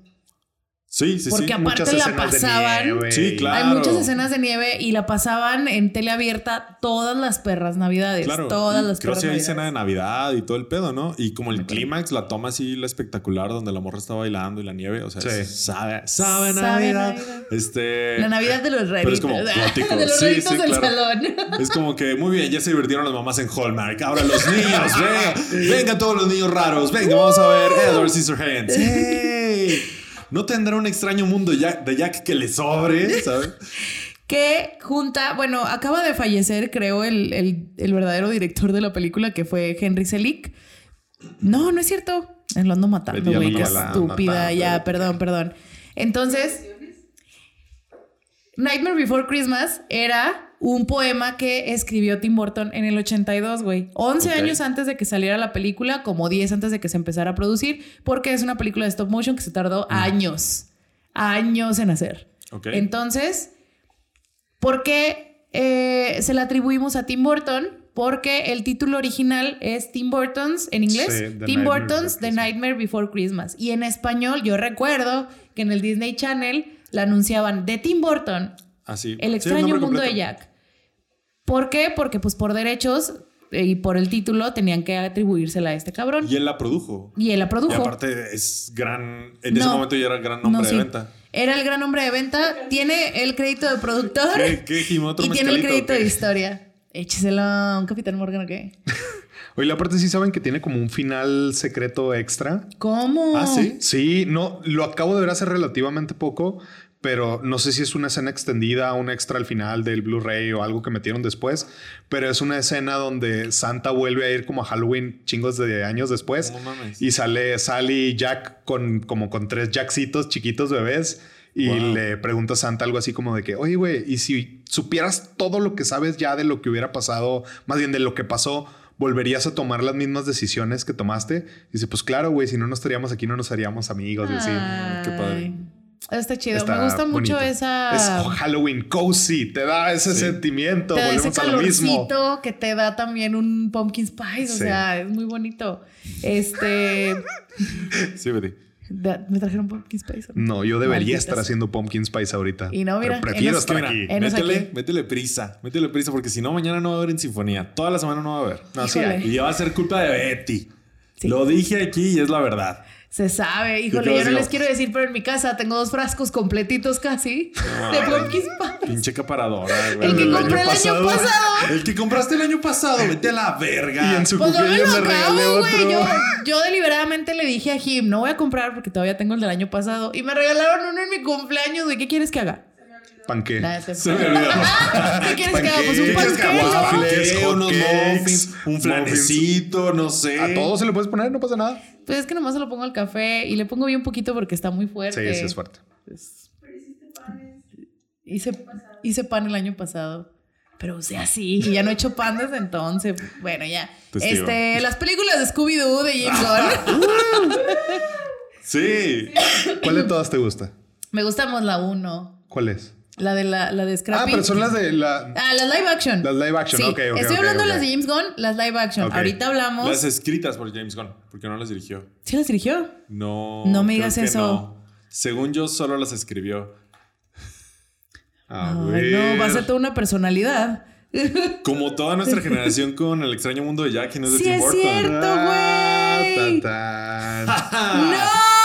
Sí, sí, Porque sí. aparte Muchas la pasaban. Sí, claro. Hay muchas escenas de nieve y la pasaban en tele abierta todas las perras navidades. Claro. Todas las Creo perras que sí hay escena de Navidad y todo el pedo, ¿no? Y como el clímax, la toma así, la espectacular, donde la morra está bailando y la nieve. O sea, Sí. sabe, sabe Sabe Navidad. Navidad. Este. La Navidad de los Pero raritos. es como gótico. *laughs* de los Sí, sí, del claro. salón. *laughs* Es como que muy bien, ya se divirtieron las mamás en Hallmark. Ahora los niños, *laughs* venga, venga todos los niños raros, venga, vamos a ver Edward Scissorhands. ¡Hey! No tendrá un extraño mundo Jack- de Jack que le sobre, ¿sabes? *laughs* que junta, bueno, acaba de fallecer, creo, el, el- el verdadero director de la película, que fue Henry Selick. No, no es cierto. Lo ando matando, güey. Qué estúpida. matando, ya, perdón, perdón. Entonces, Nightmare Before Christmas era un poema que escribió Tim Burton en el 82, güey. 11 Ok. años antes de que saliera la película, como 10 antes de que se empezara a producir, porque es una película de stop motion que se tardó años, años en hacer. Entonces, ¿por qué eh, se la atribuimos a Tim Burton? Porque el título original es Tim Burton's, en inglés, Sí, Tim Nightmare Burton's The. Nightmare Before Christmas. Y en español, yo recuerdo que en el Disney Channel la anunciaban de Tim Burton, Así. El Sí, extraño mundo de. Jack. ¿Por qué? Porque pues por derechos eh, y por el título tenían que atribuírsela a este cabrón. Y él la produjo. Y él la Y produjo. aparte es gran. En ese momento ya era el gran nombre No, de sí. venta. Era el gran hombre de venta. Tiene el crédito de productor. ¿Qué, qué Jim? ¿Otro y tiene el crédito de historia. Écheselo a un Capitán Morgan, ¿o qué? *laughs* Oye, aparte sí saben que tiene como un final secreto extra. ¿Cómo? Ah, sí. Sí, no, lo acabo de ver hace relativamente poco, pero no sé si es una escena extendida, un extra al final del Blu-ray o algo que metieron después, pero es una escena donde Santa vuelve a ir como a Halloween chingos de años después No mames. y sale Sally y Jack con como con tres Jacksitos chiquitos bebés y Wow. le pregunta a Santa algo así como de que, oye, güey, y si supieras todo lo que sabes ya de lo que hubiera pasado, más bien de lo que pasó, ¿volverías a tomar las mismas decisiones que tomaste? dice, pues claro, güey, si no nos estaríamos aquí, no nos haríamos amigos. y así. Qué padre. Está chido. Está Me gusta mucho esa. Es Halloween cozy, te da ese Sí. sentimiento. te da ese Volvemos a lo mismo. que te da también un pumpkin spice. O Sí. sea, es muy bonito. Este. *laughs* Sí, Betty. ¿Me trajeron pumpkin spice? No, yo debería Malditas. estar haciendo pumpkin spice ahorita. Y no, mira, pero prefiero estar aquí. Métele, aquí. métele prisa, métele prisa, porque si no, mañana no va a haber en sinfonía. Toda la semana no va a haber. No, sí. Y ya va a ser culpa de Betty. Sí. Lo dije aquí y es la verdad. Se sabe, ¿Qué híjole, yo no les quiero decir, pero en mi casa tengo dos frascos completitos casi de pumpkin spice. Pinche caparadora, güey. El que del compré año el año pasado. El que compraste el año pasado, vete a la verga. Y en su Pues no me cumpleaños lo regalé acabo, güey. otro. Yo, yo deliberadamente le dije a Jim, no voy a comprar porque todavía tengo el del año pasado. Y me regalaron uno en mi cumpleaños, güey. ¿Qué quieres que haga? Panqué. *laughs* Se me olvidó. *laughs* ¿Qué quieres que haga? Pues un Panqué, unos muffins, un flanecito, no sé. A todos se le puedes poner, no pasa nada. Pues es que nomás se lo pongo al café y le pongo bien poquito porque está muy fuerte. sí es fuerte. Hice, hice pan el año pasado. Pero o sea, sí, y ya no he hecho pan desde entonces. Bueno, ya. Testigo. Este, las películas de Scooby-Doo de Jim Gunn. *laughs* Sí. ¿Cuál de todas te gusta? Me gusta más la 1. ¿Cuál es? La de la, la de Ah, Scrappy. pero son las de la. Ah, las live action. Las live action, Sí, ok, ok, Estoy hablando de las de James Gunn, las live action. Ahorita hablamos. Las escritas por James Gunn, porque no las dirigió. ¿Sí las dirigió? No. No me digas eso. no. Según yo, solo las escribió. A Ay, ver. no, va a ser toda una personalidad. Como toda nuestra generación con El extraño mundo de Jack y no es de Sí, Tim es Burton. cierto. Ah, güey. tan. *laughs*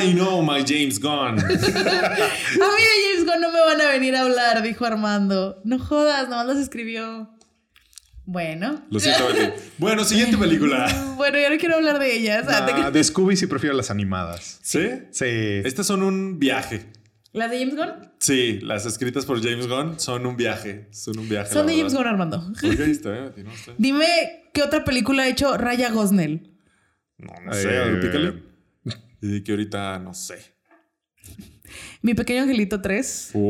I know my James Gunn. *laughs* A mí de James Gunn no me van a venir a hablar, dijo Armando. No jodas, nomás las escribió. Bueno. Lo siento, Betty. Bueno, siguiente película. *laughs* Bueno, ya no quiero hablar de ellas. Ah, te- Ah, de Scooby sí prefiero las animadas. ¿Sí? Sí. Estas son un viaje. ¿Las de James Gunn? Sí, las escritas por James Gunn son un viaje. Son un viaje. Son de James. Gunn, Armando. Ok, está bien, está bien. Dime qué otra película ha hecho Raya Gosnell. No, no sé, Eh. Y que ahorita no sé. Mi pequeño angelito 3. Uy,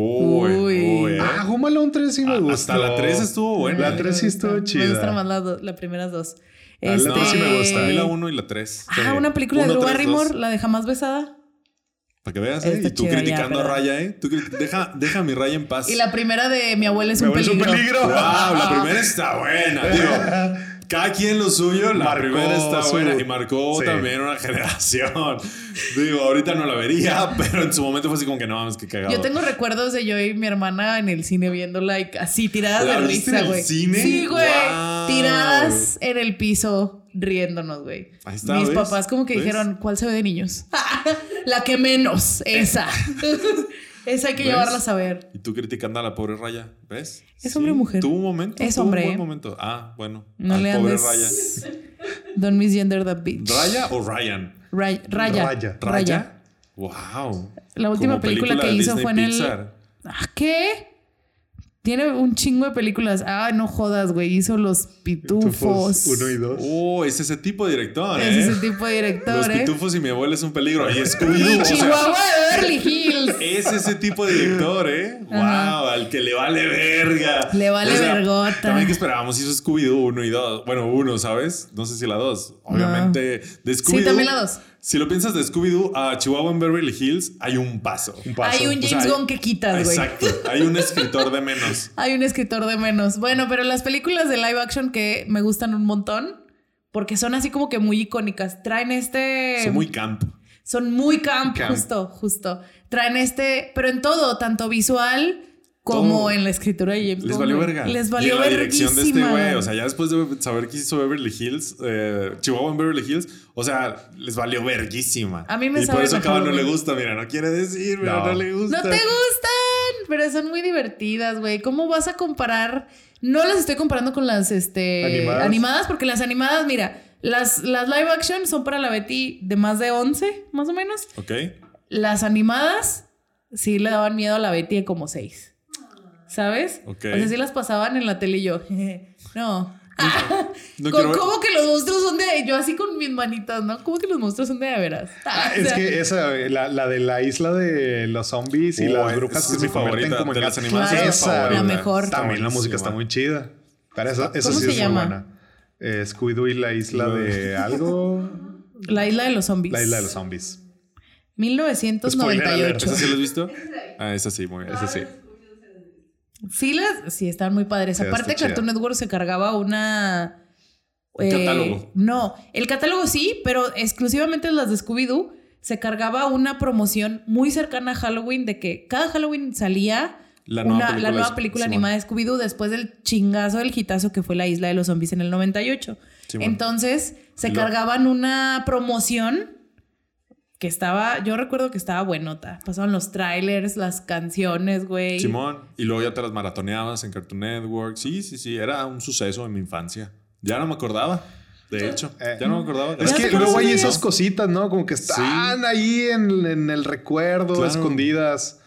Uy. uy, eh. Ah, Home Alone 3 sí me Ah, gustó. hasta la 3 estuvo buena. La 3 sí estuvo Me chida. gustan más las, dos- las primeras dos. Ah, la tres sí me gusta. A mí la 1 y la 3. Ah, una película de Uno, Drew tres, Barrymore, la de Jamás Besada. Para que veas, ¿eh? Y tú chida, ya, criticando a. Raya, ¿eh? Tú deja, deja a mi Raya en paz. Y la primera de Mi abuela es Me un parece un peligro. peligro. *laughs* Wow, la primera está buena. Digo, *laughs* cada quien lo suyo. La Marcó primera está su- buena y marcó Sí. también una *laughs* generación. Digo, ahorita no la vería, *laughs* pero en su momento fue así como que no mames, que cagado. Yo tengo recuerdos de yo y mi hermana en el cine viendo like así tiradas ¿La de risa, en el güey. cine? Sí, güey. Wow. Tiradas en el piso riéndonos, güey. Ahí está, Mis ¿ves? papás como que ¿Ves? dijeron, ¿cuál se ve de niños? *laughs* la que menos, esa. Esa hay que ¿Ves? llevarla a saber. Y tú criticando a la pobre Raya, ¿ves? ¿Es hombre o mujer? Tuvo un momento. Es tuvo hombre, Un buen ¿eh? momento. Ah, bueno. No Al le pobre andes. Raya. Don't misgender that bitch. ¿Raya o Ryan? Ray- Raya. Raya. Raya. Wow. La última película, que hizo Disney fue en el. Pixar. Ah, ¿Qué? Tiene un chingo de películas. Ah, no jodas, güey. Hizo Los Pitufos. Uno y dos. Oh, es ese tipo de director, Es ¿eh? ese tipo de director, Los ¿eh? pitufos y mi abuela es un peligro. Y Scooby-Doo. Chihuahua de Beverly Hills. es ese tipo de director, ¿eh? Wow, al que le vale verga. Le vale vergota. También que esperábamos hizo Scooby-Doo 1 y 2. Bueno, uno, ¿sabes? No sé si la 2. Obviamente, de Scooby-Doo. Sí, también la dos. Si lo piensas de Scooby-Doo a Chihuahua en Beverly Hills, hay un paso. Un paso. Hay un O James sea, Gunn que quitas, güey. Exacto. Hay un escritor de menos. *laughs* Hay un escritor de menos. Bueno, pero las películas de live action que me gustan un montón, porque son así como que muy icónicas. Traen este. Son muy camp. Son muy camp, Camp. justo, justo. Traen este, pero en todo, tanto visual como en la escritura de James Les valió verga. Les valió en la dirección de este güey. O sea, ya después de saber que hizo Beverly Hills, eh, Chihuahua en Beverly Hills, o sea, les valió verguísima. A mí me Y por eso acá no le gusta. Mira, no quiere decir, pero no, No. le gusta. No te gustan, pero son muy divertidas, güey. ¿Cómo vas a comparar? No las estoy comparando con las este, Animadas. animadas. porque las animadas, mira, las, las live action son para la Betty de más de 11, más o menos. Ok. Las animadas sí le daban miedo a la Betty de como 6. ¿Sabes? Ok. O sea, sí las pasaban en la tele y yo, no. No *laughs* ¿Cómo, cómo que los monstruos son de.? Yo así con mis manitas, ¿no? ¿Cómo que los monstruos son de de veras? Ah, O es sea, que esa, la, la de la isla de los zombies y Oh, las brujas esa que es se mi convierten favorita. como en De las animadas Claro, es mi favorita. la mejor. También la música está muy chida. Pero eso, eso ¿Cómo sí se es llama? muy buena. Eh, Scooby-Doo y la isla No. de algo. La isla de los zombies. La isla de los zombies. 1998. ¿Esa sí la has visto? Ah, esa sí, muy bien. Esa sí. Sí, las, sí, están muy padres. Sí, Aparte, Cartoon chida. Network se cargaba una. Un eh, catálogo. No, el catálogo sí, pero exclusivamente las de Scooby-Doo se cargaba una promoción muy cercana a Halloween de que cada Halloween salía La nueva una- película la nueva película Simón. animada de Scooby-Doo después del chingazo del hitazo que fue la isla de los zombies en el 98. Simón. Entonces se Lo- cargaban una promoción que estaba, yo recuerdo que estaba buenota. Pasaban los trailers, las canciones, güey. Simón. Y luego ya te las maratoneabas en Cartoon Network. Sí, sí, sí. Era un suceso en mi infancia. Ya no me acordaba. De hecho, Eh, ya no me acordaba. Es que luego hay esas cositas, ¿no? Como que están ahí en, en el recuerdo, Claro. escondidas.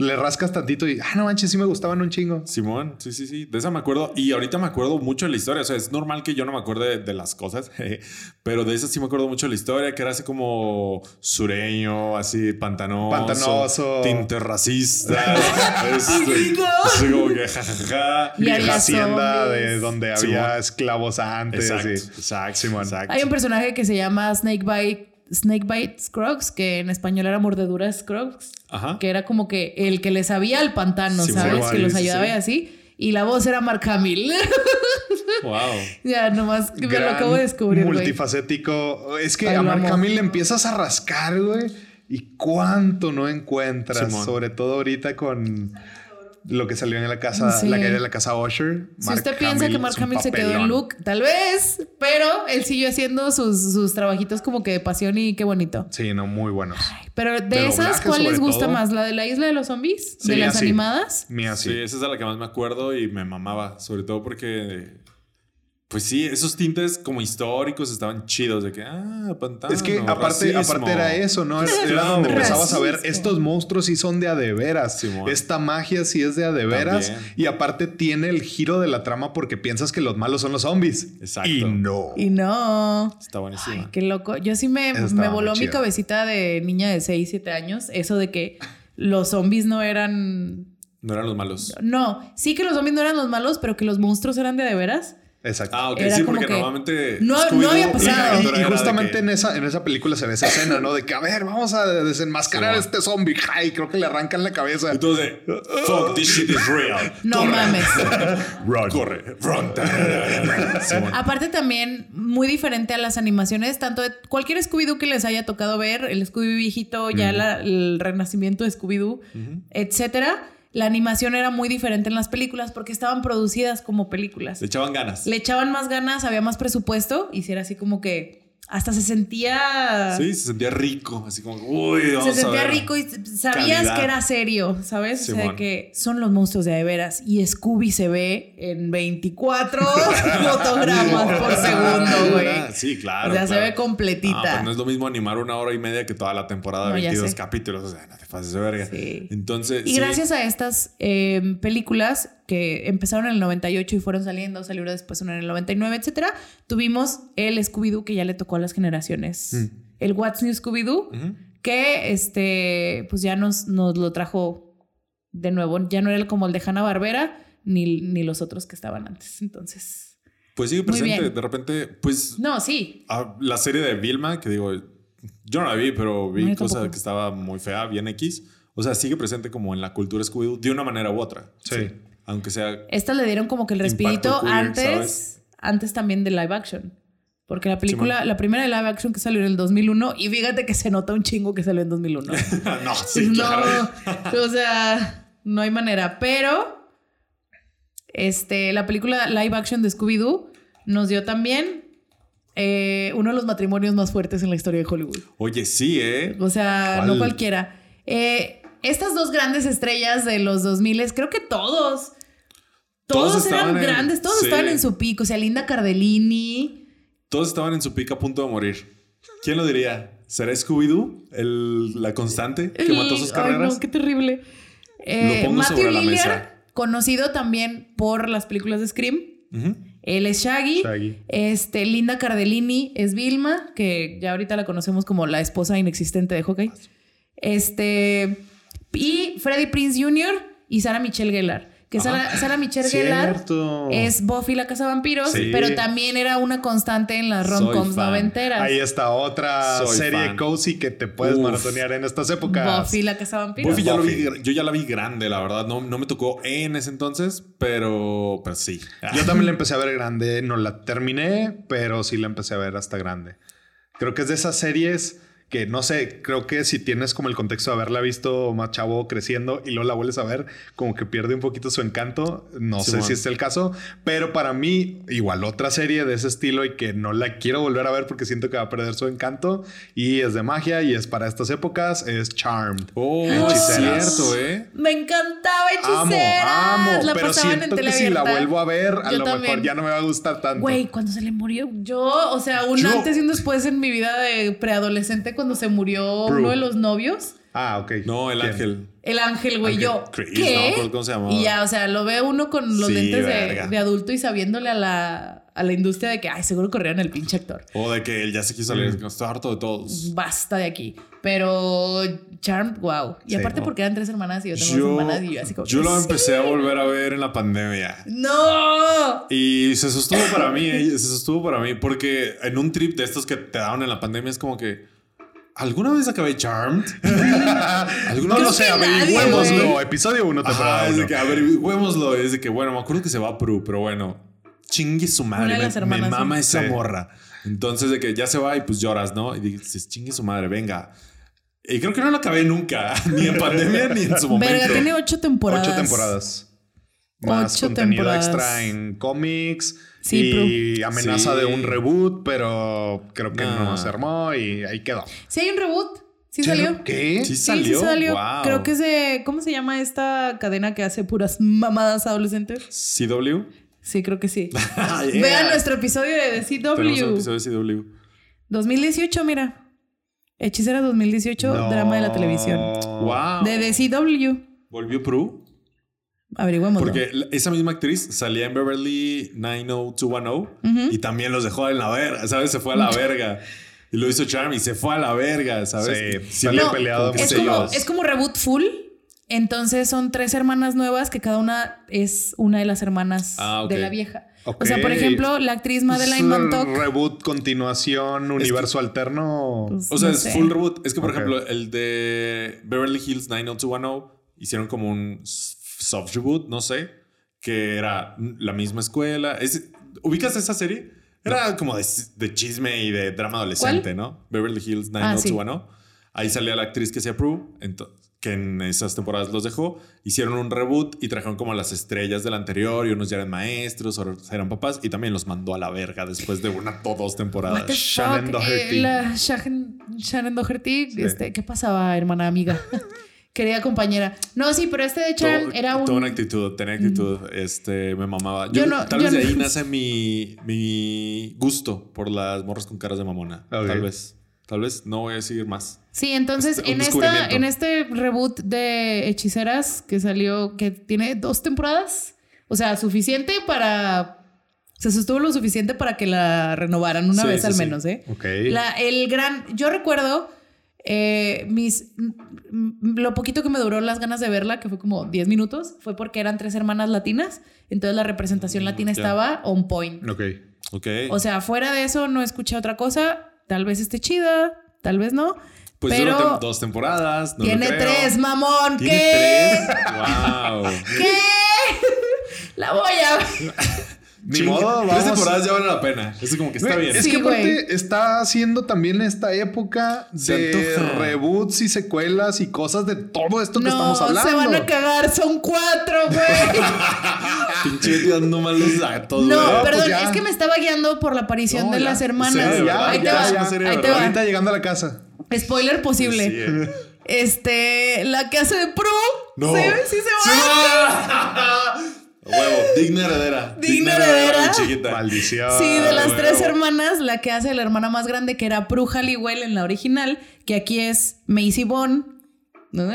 Le rascas tantito y, ah, no manches, sí me gustaban un chingo. Simón, sí, sí, sí. De esa me acuerdo. Y ahorita me acuerdo mucho de la historia. O sea, es normal que yo no me acuerde de, las cosas. *laughs* pero de esa sí me acuerdo mucho de la historia, que era así como sureño, así pantanoso. Pantanoso. Tinte racista. *laughs* este, así como que jajaja. Vieja hacienda zombies. de donde Simón. había esclavos antes. Exacto, y- exacto, Simón. exacto. Hay un personaje que se llama Snakebite, Snakebite Scruggs, que en español era mordedura Scruggs, Ajá. que era como que el que le sabía al pantano, Sí, ¿sabes? que los ayudaba sí. y así. Y la voz era Mark Hamill. *laughs* Wow. ya, nomás que me lo gran, acabo de descubrir, güey. Multifacético. Es que Ay, a lo Mark amo. Hamill le empiezas a rascar, güey. Y cuánto no encuentras. Simón. Sobre todo ahorita con lo que salió en la casa, Sí. la caída de la casa Usher. Si Mark usted piensa Hamill que Mark Hamill se quedó en look, tal vez, pero él siguió haciendo sus, sus trabajitos como que de pasión y qué bonito. Sí, no, muy buenos. Pero de, De esas, doblaje, ¿cuál les gusta todo. más? ¿La de la isla de los zombies? Sí, ¿De las así. animadas? Mía, Sí, sí. esa es de la que más me acuerdo y me mamaba. Sobre todo porque. Pues sí, esos tintes como históricos estaban chidos. De que, ah, pantano. Es que aparte, racismo. aparte era eso, ¿no? Era, donde empezabas a ver estos monstruos sí son de a de veras. Simón. Esta magia sí es de a de veras. Y aparte tiene el giro de la trama porque piensas que los malos son los zombies. Exacto. Y no. Y no. Está buenísima. Qué loco. Yo sí me, me voló mi cabecita de niña de 6, 7 años. Eso de que los zombies no eran. No eran los malos. No, sí que los zombies no eran los malos, pero que los monstruos eran de de veras. Exacto. Ah, ok, Era sí, como porque que normalmente. no- había pasado. Y, justamente que- en esa, en esa película se ve esa escena, ¿no? De que, a ver, vamos a desenmascarar a este zombie. Ay, creo que le arrancan la cabeza. Entonces, fuck, this shit is real. No Corre. mames. *laughs* Run. Corre, run. *laughs* Aparte también muy diferente a las animaciones, tanto de cualquier Scooby-Doo que les haya tocado ver, el Scooby viejito, ya la- el renacimiento de Scooby-Doo, etcétera. La animación era muy diferente en las películas porque estaban producidas como películas. Le echaban ganas. Le echaban más ganas, había más presupuesto y si era así como que hasta se sentía Sí, se sentía rico. Así como, uy, vamos se sentía a ver. rico y sabías calidad. que era serio, ¿sabes? O sea, que son los monstruos de veras y Scooby se ve en 24 *laughs* fotogramas por segundo, güey. Sí, claro. O sea, se ve completita. No, pues no es lo mismo animar una hora y media que toda la temporada, No, ya 22 sé. capítulos. O sea, no te pases de verga. Sí. Entonces. Y sí. gracias a estas eh, películas que empezaron en el 98 y fueron saliendo, salieron después una en el 99, etcétera, tuvimos el Scooby-Doo que ya le tocó a las generaciones. Mm. El What's New Scooby-Doo, que este, pues ya nos, nos lo trajo de nuevo. Ya no era como el de Hanna Barbera ni, ni los otros que estaban antes. Entonces, Pues sigue presente. De repente, pues no, sí. la serie de Vilma, que digo, yo no la vi, pero vi No, cosas que estaba muy fea, bien X. O sea, sigue presente como en la cultura Scooby-Doo de una manera u otra. Sí. Aunque sea. Estas le dieron como que el respirito queer, antes, ¿sabes? antes también de live action. Porque la película, la primera de live action que salió en el 2001, y fíjate que se nota un chingo que salió en 2001. *laughs* no, sí, *laughs* no, claro. o sea, no hay manera. Pero, este, la película live action de Scooby-Doo nos dio también eh, uno de los matrimonios más fuertes en la historia de Hollywood. Oye, sí, ¿eh? O sea, ¿Cuál? no cualquiera. Eh, estas dos grandes estrellas de los 2000, creo que todos. Todos Todos, eran en- grandes, todos sí. estaban en su pico. O sea, Linda Cardellini. Todos estaban en su pica a punto de morir. ¿Quién lo diría? ¿Será Scooby-Doo? La constante que mató sus Ay, carreras. no, qué terrible. Eh, Lo pongo Matthew sobre la Lillard, mesa. conocido también por las películas de Scream. Él es Shaggy. Shaggy. Este, Linda Cardellini es Vilma, que ya ahorita la conocemos como la esposa inexistente de Hawkeye. Este, y Freddie Prince Jr. y Sarah Michelle Gellar. Que Sarah, Sarah Michelle Gellar es Buffy la Casa Vampiros, Sí. pero también era una constante en las rom-coms noventeras. Ahí está otra Soy serie fan. cozy que te puedes Uf. maratonear en estas épocas. Buffy la Casa Vampiros. Buffy ya lo Buffy. vi, yo ya la vi grande, la verdad. No, no me tocó en ese entonces, pero, pero sí. Yo también la *laughs* empecé a ver grande. No la terminé, pero sí la empecé a ver hasta grande. Creo que es de esas series que no sé, creo que si tienes como el contexto de haberla visto más chavo creciendo y luego la vuelves a ver, como que pierde un poquito su encanto. No sé Simón. si es el caso, pero para mí, igual otra serie de ese estilo y que no la quiero volver a ver porque siento que va a perder su encanto y es de magia y es para estas épocas, es Charmed. Oh, Hechiceras. es cierto, ¿eh? Me encantaba Amo, hechiceras. amo, la pero pasaban en siento que si la vuelvo a ver, a Yo lo también. mejor ya no me va a gustar tanto. Güey, cuando se le murió, yo, o sea, un Yo- antes y un después en mi vida de preadolescente cuando se murió Prue. uno de los novios. Ah, ok. No, el ¿Quién? ángel. El ángel, güey, Ángel yo. Chris, ¿Qué? no cómo se llamaba. Y ya, o sea, lo ve uno con los Sí, lentes de, adulto y sabiéndole a la, a la industria de que, ay, seguro corrieron el pinche actor. O de que él ya se quiso salir. Estoy harto de todos. Basta de aquí. Pero Charmed, wow. Y Sí, aparte no. porque eran tres hermanas y yo tengo Yo, dos hermanas y yo así como. yo lo "Sí". empecé a volver a ver en la pandemia. ¡No! Y se sostuvo para mí, eh, se sostuvo para mí, porque en un trip de estos que te daban en la pandemia es como que. ¿Alguna vez acabé Charmed? *laughs* ¿Alguna No lo sé, averigüémoslo. Episodio 1, Ajá, temporada es de que averigüémoslo. Es de que, bueno, me acuerdo que se va a Pru, pero bueno, chingue su madre. Me, me mama sí. esa morra. Entonces, de que ya se va y pues lloras, ¿no? Y dices, chingue su madre, venga. Y creo que no lo acabé nunca, *laughs* ni en *laughs* pandemia ni en su momento. Verga, tiene ocho temporadas. Ocho temporadas. Más Ocho contenido temporadas. extra en cómics. Sí, y amenaza Sí. de un reboot, pero creo que Nah. no se armó y ahí quedó. Sí, hay un reboot. Sí, ¿Sí? salió. ¿Qué? Sí Sí, salió. sí salió. Wow. Creo que es de. ¿Cómo se llama esta cadena que hace puras mamadas adolescentes? CW. Sí, creo que sí. *laughs* Ah, yeah. Vean nuestro episodio de The Tenemos un CW. episodio de CW. 2018, mira. Hechicera 2018, No. drama de la televisión. Wow. De The CW. Volvió Pru. Averigüémoslo. Porque la- esa misma actriz salía en Beverly 90210 y también los dejó en la verga, ¿sabes? Se fue a la *laughs* verga. Y lo hizo Charm y se fue a la verga, ¿sabes? Sí, sale No, peleado es como, es como reboot full. Entonces son tres hermanas nuevas que cada una es una de las hermanas Ah, de la vieja. O sea, por ejemplo, la actriz Madeleine ¿Es un Montauk. Reboot, continuación, universo alterno. Pues, O sea, no es sé. full reboot. Es que, por ejemplo, el de Beverly Hills 90210 hicieron como un soft reboot, no sé, que era la misma escuela. Es, ¿Ubicas esa serie? Era como de, de chisme y de drama adolescente, ¿no? Beverly Hills Ah, sí. 90210. Ahí salía la actriz que se Prue, que en esas temporadas los dejó. Hicieron un reboot y trajeron como las estrellas del anterior y unos ya eran maestros, otros eran papás y también los mandó a la verga después de una o dos temporadas. Shannon? Doherty. Eh, la Shannon, Shannon Doherty. Este, ¿Qué pasaba, hermana amiga? *laughs* Querida compañera. No, sí, pero este de Charm Todo- era un. Toda una actitud, tenía actitud, este, me mamaba. Yo, Yo no- tal yo vez de ahí nace mi, mi gusto por las morras con caras de mamona. Tal vez. Tal vez no voy a decir más. Sí, entonces Este, en, esta, en este reboot de Hechiceras que salió, que tiene dos temporadas, o sea, suficiente para. Se sostuvo lo suficiente para que la renovaran una Sí, vez sí, al sí. menos, ¿eh? Ok. La- el gran. Yo recuerdo eh, mis, mm, lo poquito que me duró las ganas de verla, que fue como 10 minutos, fue porque eran tres hermanas latinas. Entonces la representación latina ya. estaba on point. Ok. Ok. O sea, fuera de eso no escuché otra cosa. Tal vez esté chida, tal vez no. pues pero dos temporadas. no tiene tres, mamón. ¿Tiene ¿Qué? tres? ¡Wow! *laughs* ¿Qué? *laughs* La voy a ver. *laughs* Ni modo, Tres temporadas ya vale la pena. Eso como que está Güey, bien. Es Sí, que aparte güey. está haciendo también esta época de reboots y secuelas y cosas de todo esto que No, estamos hablando. se van a cagar. Son cuatro, güey. *laughs* Pinche dando mal los datos, No, güey. pues perdón, es que me estaba guiando por la aparición No, de ya. las hermanas. Sí, ya, ahí te ya, va, serie, ahí te. Ahorita llegando a la casa. Spoiler posible. Sí, eh. Este, la que hace de Prue. No. ¿Sí, sí se va. *laughs* Digna heredera. Digna heredera. chiquita. Maldición. Sí, de las huevo. tres hermanas, la que hace la hermana más grande, que era Prue Halliwell en la original, que aquí es Macy Bond, ¿no?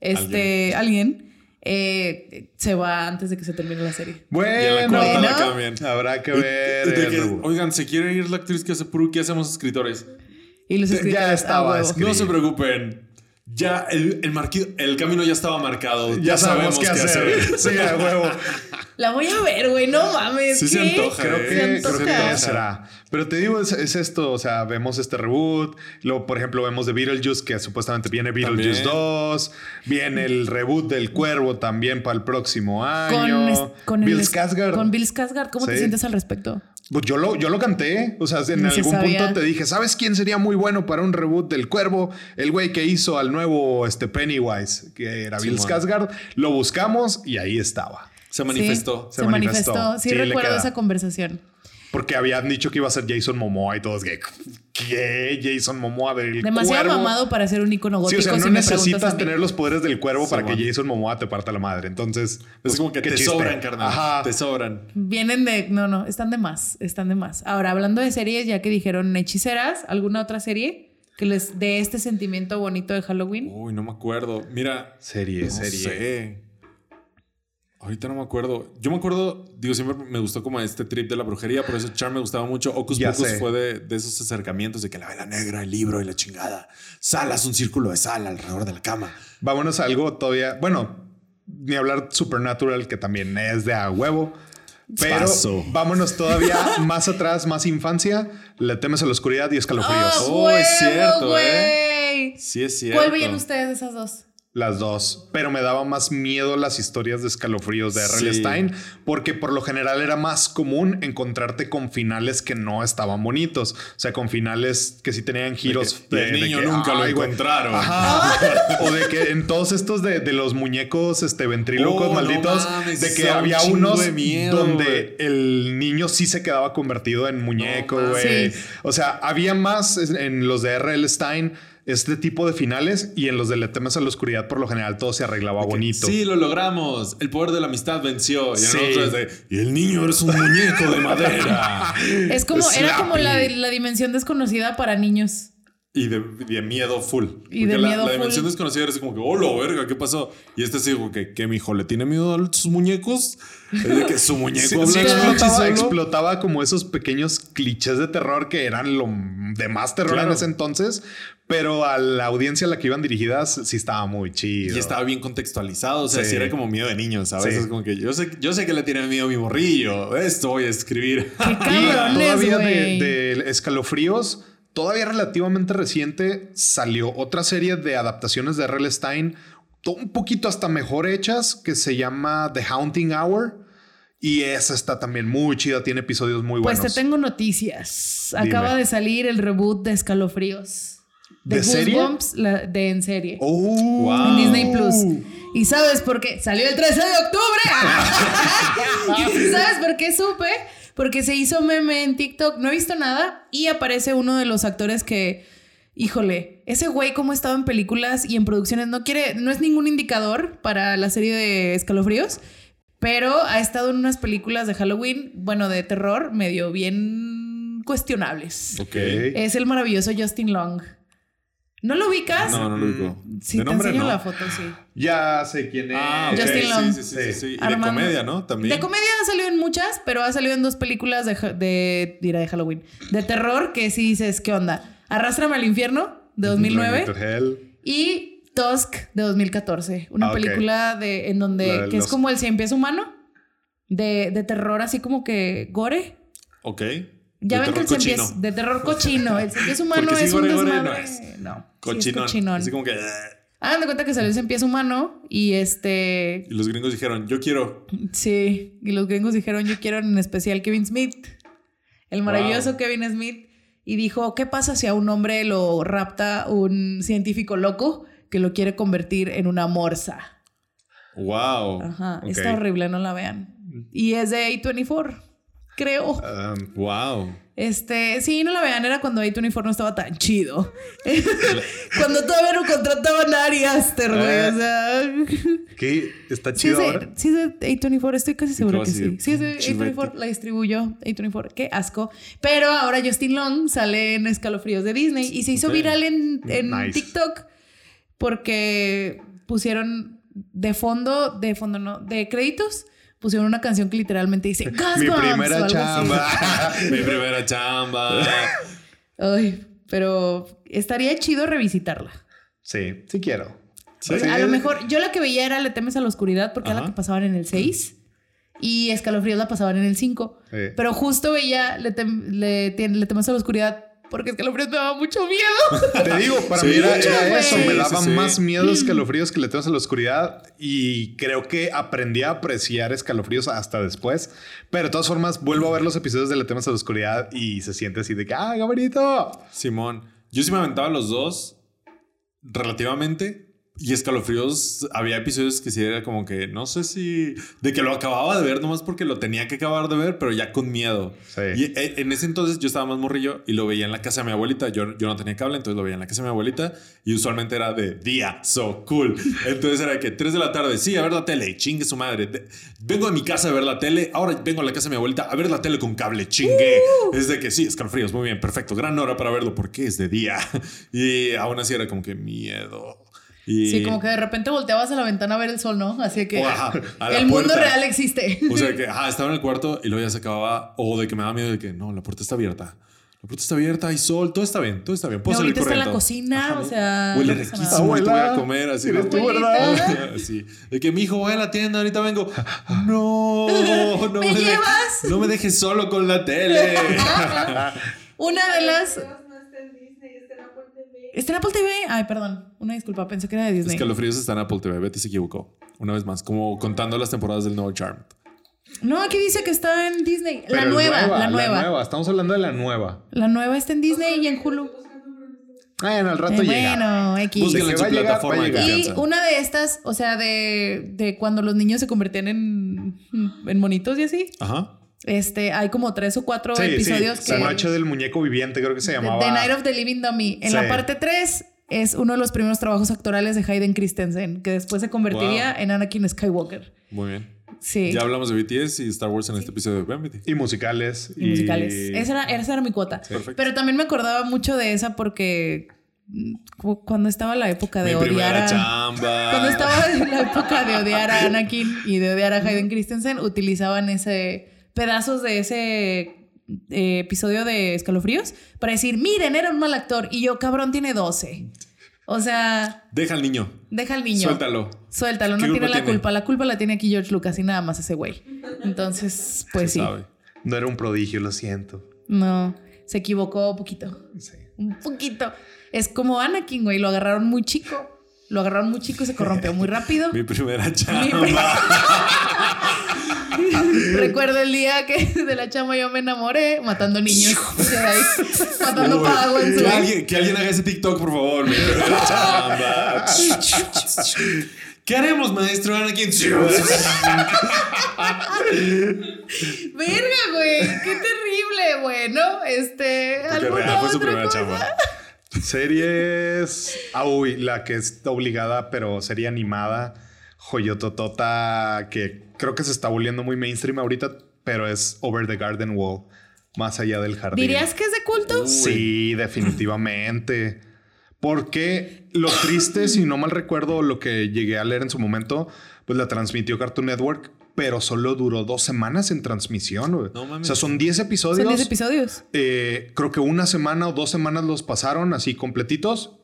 Este, alguien, eh, se va antes de que se termine la serie. La Bueno, cuarta la Bueno. cambian. habrá que ver. que, oigan, se quiere ir la actriz que hace Pru, ¿qué hacemos escritores? Y los Ya escritores, estaba ah, huevo. escrito. No se preocupen. Ya el, el, marqui- el camino ya estaba marcado. Ya, sabemos qué hacer. *laughs* Sí, a huevo. La voy a ver, güey, no mames. Sí se antoja, Creo eh. que, Se creo antoja. que todo será. Pero te digo, es, es esto. O sea, vemos este reboot. Luego, por ejemplo, vemos de Beetlejuice, que supuestamente viene Beetlejuice También. 2. Viene el reboot del Cuervo también para el próximo Con, año. es- con el Bill Skarsgård. Con Bill Skarsgård, ¿cómo te sientes al respecto? Pues yo lo, yo lo canté. O sea, en algún punto te dije, ¿sabes quién sería muy bueno para un reboot del Cuervo? El güey que hizo al nuevo este, Pennywise, que era Bill. Skarsgård. Lo buscamos y ahí estaba. Se manifestó. Sí, se, Se manifestó. manifestó. Sí, recuerdo esa conversación. Porque habían dicho que iba a ser Jason Momoa y todos que ¿qué? Jason Momoa del Demasiado cuervo? mamado para ser un icono Sí, gótico. o sea, no si necesitas tener los poderes del cuervo para que Jason Momoa te parta la madre. Entonces, Es como que te chiste. sobran, carnal. Ajá. Te sobran. Vienen de. No, no, están de más. Están de más. Ahora, hablando de series, ya que dijeron hechiceras, ¿alguna otra serie que les dé este sentimiento bonito de Halloween? Uy, no me acuerdo. Mira. Serie, no serie. sé. Ahorita no me acuerdo. Yo me acuerdo, digo, siempre me gustó como este trip de la brujería, por eso Charm me gustaba mucho. Ocus Ya Pocus sé. fue de, de esos acercamientos de que la vela negra, el libro y la chingada. Salas, un círculo de sal alrededor de la cama. Vámonos a algo todavía. Bueno, ni hablar Supernatural, que también es de a huevo. Pero Paso. vámonos todavía *laughs* más atrás, más infancia. Le temes a la oscuridad y escalofríos. ¡Ah, Oh, es huevo, cierto, güey! Sí, es cierto. ¿Cuál veían ustedes de esas dos? Las dos, pero me daba más miedo las historias de escalofríos de R.L. Sí. Stein, porque por lo general era más común encontrarte con finales que no estaban bonitos. O sea, con finales que sí tenían giros. que- y el niño nunca lo encontraron. Ajá. *laughs* o de que en todos estos de, de los muñecos este, ventrílocos Oh, no malditos, mames, de que un había unos de miedo, donde el niño sí se quedaba convertido en muñeco, No. O sea, había más en los de R.L. Stein este tipo de finales y en los de Le temes a la oscuridad por lo general todo se arreglaba bonito. Sí, lo logramos. El poder de la amistad venció. Y en Sí. de, y el niño eres un muñeco de madera. *laughs* Es como, era como la, la dimensión desconocida para niños. Y de, de miedo full. Y de la, miedo la full. dimensión desconocida era así como que, hola, verga, ¿qué pasó? Y este sí, como que, ¿qué, mi hijo? ¿Le tiene miedo a sus muñecos? Es de que su *laughs* muñeco Sí, sí, explotaba, como esos pequeños clichés de terror que eran lo de más terror Claro. en ese entonces, pero a la audiencia a la que iban dirigidas sí estaba muy chido. Y estaba bien contextualizado, o sea, Sí. sí era como miedo de niños, ¿sabes? Sí. Es como que yo sé, yo sé que le tiene miedo a mi morrillo, esto voy a escribir. ¡Qué *laughs* Y todavía de, de escalofríos, todavía relativamente reciente, salió otra serie de adaptaciones de R.L. Stein, un poquito hasta mejor hechas, que se llama The Haunting Hour. Y esa está también muy chida, tiene episodios muy Pues buenos. te tengo noticias. Dime. Acaba de salir el reboot de Escalofríos. ¿De serie? La- de en serie. Oh, Wow. En Disney Plus. ¿Y sabes por qué? Salió el 13 de octubre. ¿Y *laughs* ¿Sabes por qué supe? Porque se hizo meme en TikTok. No he visto nada. Y aparece uno de los actores que. Híjole, ese güey como ha estado en películas y en producciones no quiere, no es ningún indicador para la serie de escalofríos, pero ha estado en unas películas de Halloween, bueno, de terror, medio bien cuestionables. Ok. Es el maravilloso Justin Long. ¿No lo ubicas? No, no lo digo. Sí, de te nombre enseño no. la foto, sí. Ya sé quién es. Ah. Justin Long. Sí, sí, sí, sí, sí. Y de comedia, ¿no? También. De comedia ha salido en muchas, pero ha salido en dos películas de, de, dirá de Halloween. De terror, que sí dices, ¿qué onda? Arrástrame al infierno. de Journey 2009 to Hell. y Tusk de 2014. Una Ah, película de, en donde, de que los- es como el cien pies humano, de, de terror así como que gore. Ok. Ya ven que el cochino. de terror cochino. El cien pies humano es un gore no desmadre. es. No, es Cochinón. Así como que. Hagan de cuenta que salió el cien pies humano y este Y los gringos dijeron, yo quiero. Sí, y los gringos dijeron, yo quiero en especial Kevin Smith, el maravilloso Wow. Kevin Smith, y dijo, ¿qué pasa si a un hombre lo rapta un científico loco que lo quiere convertir en una morsa? Wow. Ajá, está horrible, no la vean. Y es de A24, creo. Um, Wow. Este, sí, no la vean, era cuando A24 no estaba tan chido. *laughs* cuando todavía no contrataban a Ari Aster, güey, Eh. o sea... ¿Qué? ¿Está Sí chido de, ahora? sí es de A24, estoy casi segura que sí. Sí es de pinche A24, Betty. la distribuyó A24. Qué asco. Pero ahora Justin Long sale en Escalofríos de Disney y se hizo viral en, en Nice. TikTok porque pusieron de fondo, de fondo no, de créditos, pusieron una canción que literalmente dice *laughs* Mi Goosebumps o primera chamba. *laughs* Mi primera chamba. Ay, pero estaría chido revisitarla. sí, sí quiero. Sí. O sea, a lo mejor yo la que veía era Le temes a la oscuridad porque era la que pasaban en el 6 y Escalofríos la pasaban en el 5. Sí. Pero justo veía Le, tem- le, Le temes a la oscuridad porque Escalofríos me daba mucho miedo. *laughs* Te digo, para Sí, mí era, eso. Me Sí, daba sí, sí. más miedo escalofríos que le temas a la oscuridad. Y creo que aprendí a apreciar escalofríos hasta después. Pero de todas formas, vuelvo a ver los episodios de Le temas a la oscuridad y se siente así de que, ¡ah! Simón. Yo sí me aventaba los dos relativamente. Y escalofríos, había episodios que sí era como que no sé si de que lo acababa de ver nomás porque lo tenía que acabar de ver, pero ya con miedo. Sí. Y eh, en ese entonces yo estaba más morrillo y lo veía en la casa de mi abuelita. Yo, yo no tenía cable, entonces lo veía en la casa de mi abuelita y usualmente era de día, so cool. Entonces era que 3 de la tarde, sí, a ver la tele, chingue su madre. Vengo de mi casa a ver la tele, ahora vengo a la casa de mi abuelita a ver la tele con cable, chingue. Es de que sí, escalofríos, muy bien, perfecto, gran hora para verlo porque es de día. *laughs* Y aún así era como que miedo. Y, Sí, como que de repente volteabas a la ventana a ver el sol, ¿no? Así que O, ajá, *laughs* el mundo puerta. real existe. O sea, *laughs* que ajá, estaba en el cuarto y luego ya se acababa. O de que me daba miedo de que no, la puerta está abierta. La puerta está abierta, hay sol, todo está bien, todo está bien. Puedo salir abuelita está en la cocina, o sea. Huele no riquísimo, ahorita voy a comer así. ¿eres ¿no? tú, verdad? Sí. De que mi hijo voy a la tienda, ahorita vengo. No, *laughs* no ¿Me llevas? no me dejes solo con la tele. Una de las. Dios no está en Disney, está en Apple TV. ¿Está en Apple TV? Ay, perdón. Una disculpa, pensé que era de Disney. Escalofríos está en Apple TV. Betty se equivocó. Una vez más, como contando las temporadas del nuevo Charmed. No, aquí dice que está en Disney. La Pero nueva, la nueva, La nueva. Estamos hablando de la nueva. La nueva está en Disney y en Hulu. Bueno, al rato Eh, llega. bueno, X. En va su a llegar, plataforma va a de llegar. Y confianza. una de estas, o sea, de, de cuando los niños se convertían en, en monitos y así, Ajá. Este, hay como tres o cuatro Sí, episodios sí. que... La noche del muñeco viviente, creo que se llamaba. The Night of the Living Dummy. En Sí. la parte 3 es uno de los primeros trabajos actorales de Hayden Christensen, que después se convertiría Wow. en Anakin Skywalker. Muy bien. Sí. Ya hablamos de BTS y Star Wars en este episodio de. Y musicales. y musicales. Esa era, esa era mi cuota. Perfecto. Pero también me acordaba mucho de esa porque cu- cuando estaba la época de Mi odiar primera a... chamba. Cuando estaba en la época de odiar a Anakin y de odiar a Hayden Christensen, utilizaban ese pedazos de ese eh, episodio de Escalofríos para decir, miren, era un mal actor y yo, cabrón, tiene 12. O sea, Deja al niño. deja al niño. Suéltalo. Suéltalo, ¿Qué no tiene la tiene? culpa. La culpa la tiene aquí George Lucas y nada más ese güey. Entonces, pues Se sí. sabe. No era un prodigio, lo siento. No, se equivocó un poquito. Sí. Un poquito. Es como Anakin, güey. Lo agarraron muy chico. Lo agarraron muy chico y se corrompió muy rápido. *laughs* Mi primera Mi chamba. *laughs* pri- Recuerdo el día que de la chama yo me enamoré matando niños. Matando pago en su. que, alguien, que alguien haga ese TikTok, por favor. Mi primera chamba. ¿Qué haremos, maestro Anakin? Verga, güey. Qué terrible. Bueno, este. Porque ¿alguna fue su primera cosa? chamba. Series. Ah, uy, la que es obligada, pero serie animada. Joyototota, que creo que se está volviendo muy mainstream ahorita, pero es Over the Garden Wall, más allá del jardín. ¿Dirías que es de culto? Sí, definitivamente. Porque lo triste, si no mal recuerdo lo que llegué a leer en su momento, pues la transmitió Cartoon Network, pero solo duró dos semanas en transmisión. güey. No mames. O sea, son 10 episodios. Son 10 episodios. Eh, creo que una semana o dos semanas los pasaron así completitos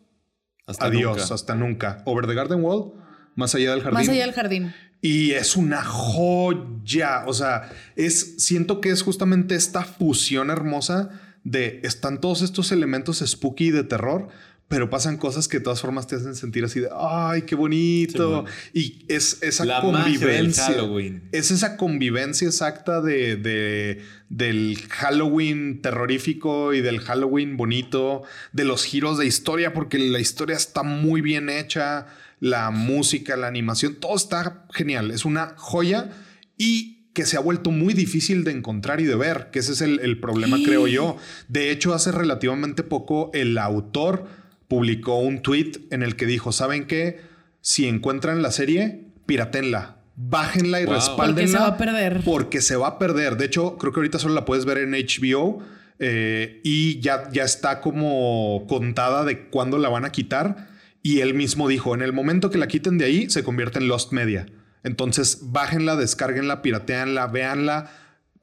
Hasta Adiós, nunca. hasta nunca. Over the Garden Wall, más allá del jardín. Más allá del jardín. Y es una joya. O sea, es, siento que es justamente esta fusión hermosa de están todos estos elementos spooky de terror, pero pasan cosas que de todas formas te hacen sentir así de ay, qué bonito. y es esa La magia del convivencia. Halloween. Es esa convivencia exacta de, de- del Halloween terrorífico y del Halloween bonito, de los giros de historia, porque la historia está muy bien hecha, la música, la animación, todo está genial. Es una joya y que se ha vuelto muy difícil de encontrar y de ver, que ese es el, el problema, creo yo. De hecho, hace relativamente poco el autor publicó un tweet en el que dijo, ¿saben qué? Si encuentran la serie, piratenla. Bájenla y Wow. respáldenla. Porque se va a perder. Porque se va a perder. De hecho, creo que ahorita solo la puedes ver en HBO eh, y ya, ya está como contada de cuándo la van a quitar. Y él mismo dijo, en el momento que la quiten de ahí, se convierte en Lost Media. Entonces, bájenla, descárguenla, pirateanla, véanla,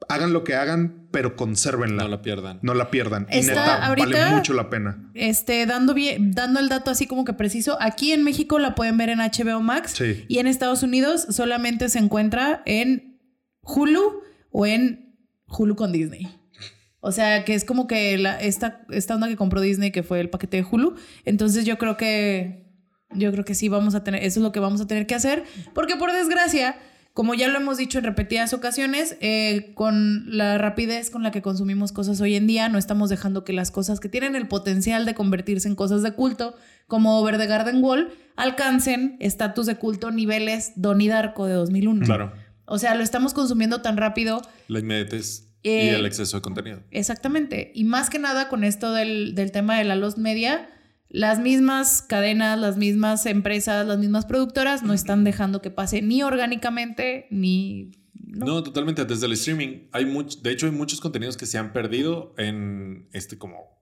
hagan lo que hagan, pero consérvenla. No la pierdan. No la pierdan. Y Está neta, ahorita- vale mucho la pena. Este, dando, bien, dando el dato así como que preciso, aquí en México la pueden ver en HBO Max Sí. y en Estados Unidos solamente se encuentra en Hulu o en Hulu con Disney. O sea, que es como que la, esta, esta onda que compró Disney, que fue el paquete de Hulu. Entonces yo creo que yo creo que sí vamos a tener, eso es lo que vamos a tener que hacer, porque por desgracia, como ya lo hemos dicho en repetidas ocasiones, eh, con la rapidez con la que consumimos cosas hoy en día, no estamos dejando que las cosas que tienen el potencial de convertirse en cosas de culto, como Over the Garden Wall, alcancen estatus de culto niveles Donnie Darko de 2001. Claro. O sea, lo estamos consumiendo tan rápido La inmediatez Eh, y el exceso de contenido. Exactamente. Y más que nada con esto del, del tema de la Lost Media, las mismas cadenas, las mismas empresas, las mismas productoras no están dejando que pase ni orgánicamente ni... No. No. totalmente. Desde el streaming hay mucho, de hecho hay muchos contenidos que se han perdido en este como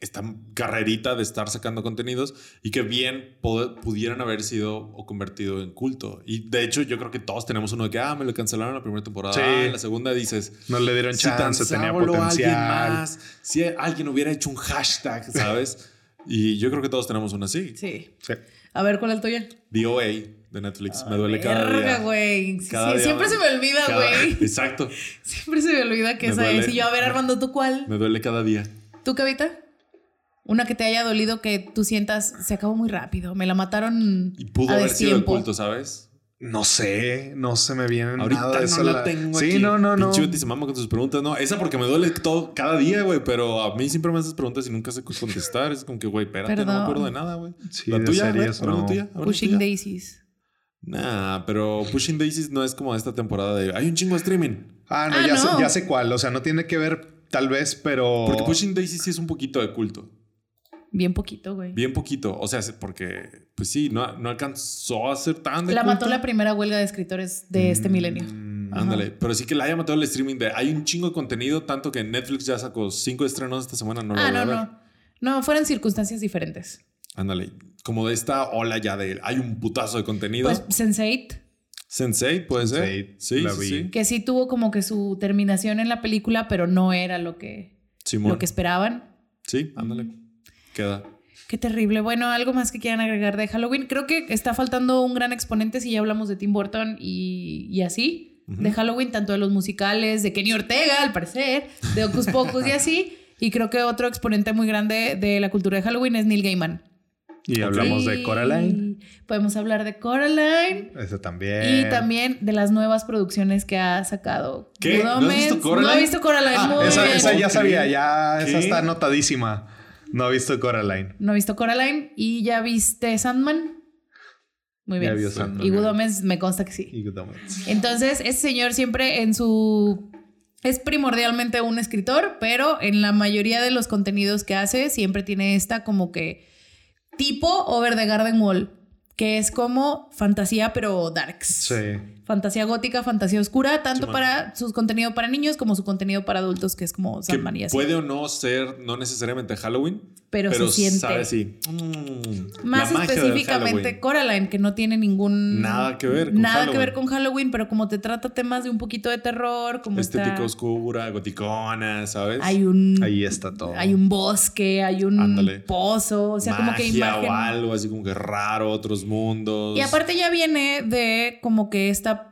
esta carrerita de estar sacando contenidos y que bien pudieran haber sido o convertido en culto. Y de hecho yo creo que todos tenemos uno de que, ah, me lo cancelaron la primera temporada. Sí. Ah, en la segunda dices, No le dieron si chance, tenía solo potencial. alguien más, si alguien hubiera hecho un hashtag, ¿sabes? Y yo creo que todos tenemos uno así. Sí. Sí. A ver, ¿cuál es el tuyo? The OA de Netflix. me duele cada día. güey. Sí, Cada sí, siempre me- se me olvida, cada- güey. *laughs* Exacto. Siempre se me olvida que Me esa duele. es. Y yo, a ver, Armando, ¿tú cuál? Me duele cada día. ¿Tú, Cavita? Una que te haya dolido que tú sientas, se acabó muy rápido. Me la mataron Y pudo a haber sido el culto, ¿sabes? No sé, no se me viene Ahorita nada de no eso. la tengo Sí, aquí. no, no, no. Pinche se mama con tus preguntas. No, esa porque me duele todo cada día, güey. Pero a mí siempre me haces preguntas y nunca sé contestar. Es como que, güey, espérate, no Perdón. me acuerdo de nada, güey. Sí, la tuya, series, la no. tuya. la Pushing tuya. Daisies. Nah, pero Pushing Daisies no es como esta temporada de hay un chingo de streaming. Ah, no, Ah, ya, no. Sé, ya sé cuál. O sea, no tiene que ver tal vez, pero... Porque Pushing Daisies sí es un poquito de culto. Bien poquito, güey. Bien poquito. O sea, porque, pues sí, no, no alcanzó a ser tan de La culto. mató la primera huelga de escritores de este milenio. Mm, Ajá. Ándale, pero sí que la haya matado el streaming de hay un chingo de contenido, tanto que Netflix ya sacó cinco estrenos esta semana, no lo ah, voy a no, ver. no. No, fueron circunstancias diferentes. Ándale, como de esta ola ya de hay un putazo de contenido. Pues Sense8, Sensei, puede ser. Sense8, Sí, la sí, vi. sí. que sí tuvo como que su terminación en la película, pero no era lo que, Simón. lo que esperaban. Sí, ándale. Queda. Qué terrible. Bueno, algo más que quieran agregar de Halloween. Creo que está faltando un gran exponente si ya hablamos de Tim Burton y, y así. De Halloween, tanto de los musicales, de Kenny Ortega, al parecer, de Ocus Pocus y así. Y creo que otro exponente muy grande de la cultura de Halloween es Neil Gaiman. Y hablamos de Coraline. Podemos hablar de Coraline. Ese también. Y también de las nuevas producciones que ha sacado. ¿Qué? ¿No has visto Coraline? No he visto Coraline. Ah, muy esa, bien. esa ya sabía, ya esa está anotadísima. No he visto Coraline. No he visto Coraline. ¿Y ya viste Sandman? Muy bien. Ya vio Sandman. Y Good Omens me consta que sí. Y Good Omens. Entonces, ese señor siempre en su... Es primordialmente un escritor, pero en la mayoría de los contenidos que hace siempre tiene esta como que tipo Over the Garden Wall, que es como fantasía, pero darks. Sí. Fantasía gótica, fantasía oscura, tanto para su contenido para niños como su contenido para adultos, que es como Que Sandman y así. puede o no ser, no necesariamente Halloween, Pero se siente. sabe así. mm, Más específicamente. Coraline, que no tiene ningún... Nada que ver con Nada que Halloween. ver con Halloween, pero como te trata temas de un poquito de terror, como Estética está- oscura, goticona, ¿sabes? Hay un... Ahí está todo. Hay un bosque, hay un Ándale. pozo, o sea, como que imagen... o algo así como que raro, otros mundos. Y aparte ya viene de como que esta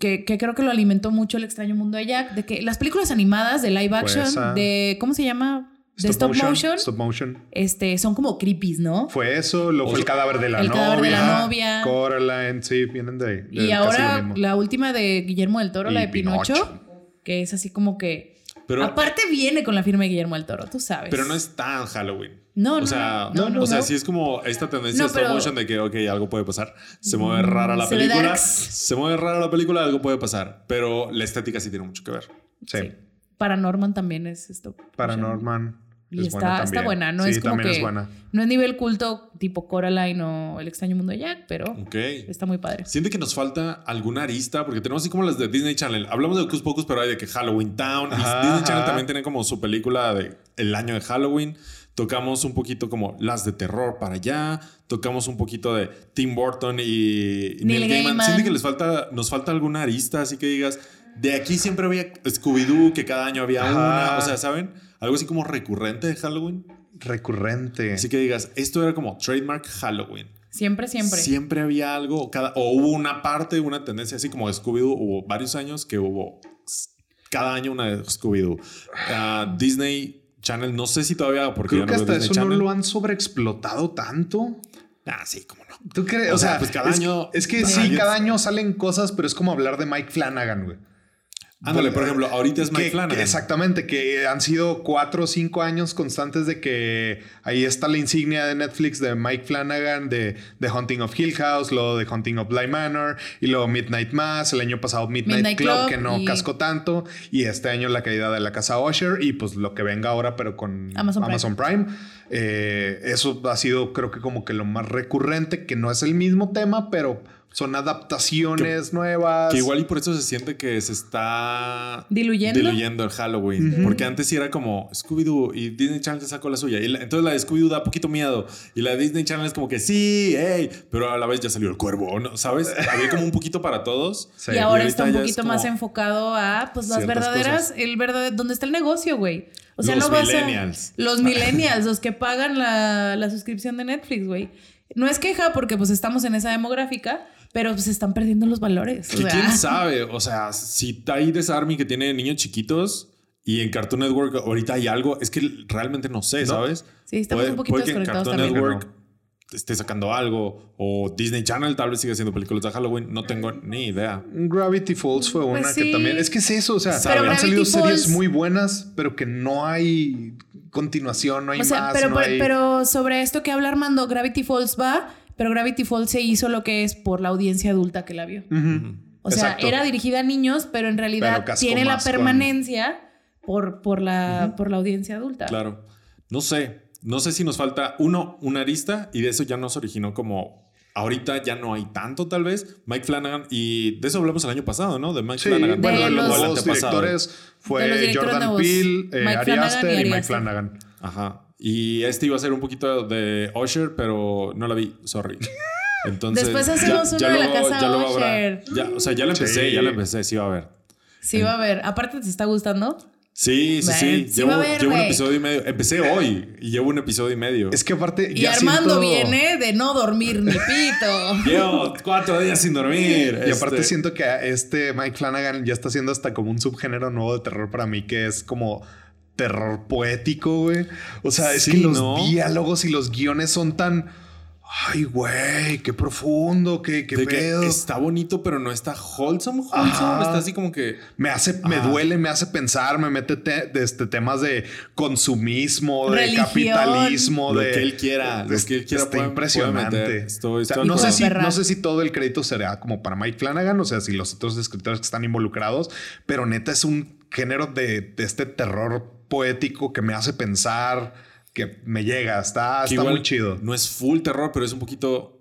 que, que creo que lo alimentó mucho el extraño mundo de Jack, de que las películas animadas de live Pues, action, ah. de ¿cómo se llama? De stop, motion, Stop motion. este, son como creepies, ¿no? Fue eso, lo fue el cadáver de la El novia. cadáver de la novia. Coraline, sí, vienen de. de y ahora la última de Guillermo del Toro, la de Pinocho, Pinocho. que es así como que Pero, aparte viene con la firma de Guillermo del Toro, tú sabes. pero no es tan Halloween. No, o no, sea, no, no, o sea, no. sí es como esta tendencia No, de stop pero- motion de que, ok, algo puede pasar. Se mueve rara la se película. Se mueve rara la película, algo puede pasar. Pero la estética sí tiene mucho que ver. Sí. Sí. Paranorman también es esto. Paranorman. Y es está, buena está buena, no sí, es como también que es buena. no es nivel culto tipo Coraline o El extraño mundo de Jack, pero está muy padre. Siente que nos falta alguna arista, porque tenemos así como las de Disney Channel. Hablamos de Hocus Pocus, pero hay de que Halloween Town. Ajá, Disney Channel también tiene como su película de el año de Halloween. Tocamos un poquito como las de terror para allá. Tocamos un poquito de Tim Burton y, Neil Neil Gaiman. Gaiman. Siente que les falta, nos falta alguna arista, así que digas, de aquí siempre había Scooby-Doo, que cada año había Ajá. una. O sea, ¿saben? Algo así como recurrente de Halloween. Recurrente. Así que digas, esto era como trademark Halloween. Siempre, siempre. Siempre había algo, cada, o hubo una parte, una tendencia, así como Scooby-Doo, hubo varios años que hubo cada año una de Scooby-Doo. Ah, Disney Channel, no sé si todavía, porque Creo ya que no hasta eso no lo han sobreexplotado tanto. Ah, sí, cómo no. ¿Tú crees? O O, sea, sea, pues cada es, año- Es que sí, cada año salen cosas, pero es como hablar de Mike Flanagan, güey. Ándale, por ejemplo, ahorita es Mike Que- Flanagan. que exactamente, que han sido cuatro o cinco años constantes de que ahí está la insignia de Netflix de Mike Flanagan, de The Hunting of Hill House, luego de Hunting of Bly Manor, y luego Midnight Mass, el año pasado Midnight, Midnight Club, Club que no y- cascó tanto, y este año la caída de la casa Usher, y pues lo que venga ahora, pero con Amazon Amazon, Prime. Eh, eso ha sido, creo que como que lo más recurrente, que no es el mismo tema, pero son adaptaciones nuevas. Que igual y por eso se siente que se está ¿Diluyendo? diluyendo el Halloween. Porque antes sí era como Scooby-Doo y Disney Channel te sacó la suya. Y la- entonces la de Scooby-Doo da poquito miedo. Y la de Disney Channel es como que sí, hey, pero a la vez ya salió el cuervo, ¿no? ¿sabes? Había como un poquito para todos. *laughs* Sí. y ahora Y está un poquito es más enfocado a pues las verdaderas, cosas. el verdadero, donde está el negocio, güey. O sea, Los no vas millennials. a los millennials, los que pagan la, la suscripción de Netflix, güey. No es queja porque pues estamos en esa demográfica, pero pues están perdiendo los valores. o Que sea. quién sabe, o sea, si está ahí Desarmy que tiene niños chiquitos y en Cartoon Network ahorita hay algo, es que realmente no sé, No. ¿sabes? Sí, estamos Puede- un poquito puede que en desconectados Cartoon también. Network esté sacando algo o Disney Channel tal vez siga haciendo películas de Halloween, no tengo ni idea. Gravity Falls fue una Pues que sí. también. Es que es eso, o sea, Pero han salido series Falls- muy buenas, pero que no hay continuación, no hay O sea, más. pero, no por- hay- pero sobre esto que habla Armando, Gravity Falls va, pero Gravity Falls se hizo lo que es por la audiencia adulta que la vio. O sea, Exacto. era dirigida a niños, pero en realidad Pero tiene la con- permanencia por, por, la, por la audiencia adulta. Claro. No sé. No sé si nos falta uno, una arista y de eso ya nos originó como. Ahorita ya no hay tanto, tal vez. Mike Flanagan, y de eso hablamos el año pasado, ¿no? De Mike Sí, Flanagan. bueno, De los los- directores De fue los directores Jordan. Peele, eh, Ari Aster y Mike Aster. Flanagan. Ajá. Y este iba a ser un poquito de Usher, pero no la vi, sorry. *laughs* Entonces, Después hacemos uno de la casa ya habrá- Usher. ya, o sea, ya la empecé, Sí. ya la empecé, sí va a haber. Sí, va a ver. Aparte, ¿te está gustando? Sí, sí, sí. Llevo, un episodio y medio. Empecé hoy y llevo un episodio y medio. Es que aparte. Y ya Armando siento- viene de no dormir ni pito. *laughs* Llevo cuatro días sin dormir. Y aparte este. siento que este Mike Flanagan ya está haciendo hasta como un subgénero nuevo de terror para mí que es como terror poético, güey. O sea, es Sí, que los ¿no? diálogos y los guiones son tan... Ay, güey, qué profundo, qué, qué de que pedo. está bonito, pero no está wholesome, wholesome. Ajá. Está así como que. Me hace, me duele, me hace pensar, me mete te- de este, temas de consumismo, de Religión. capitalismo, Lo de que él quiera, lo que él quiera Está puede- impresionante. puede meter. Estoy- O sea, estoy no, sé de si, no sé si todo el crédito será como para Mike Flanagan, o sea, si los otros escritores que están involucrados, pero neta es un género de, de este terror poético que me hace pensar, que me llega, está, está igual muy chido. No es full terror, pero es un poquito.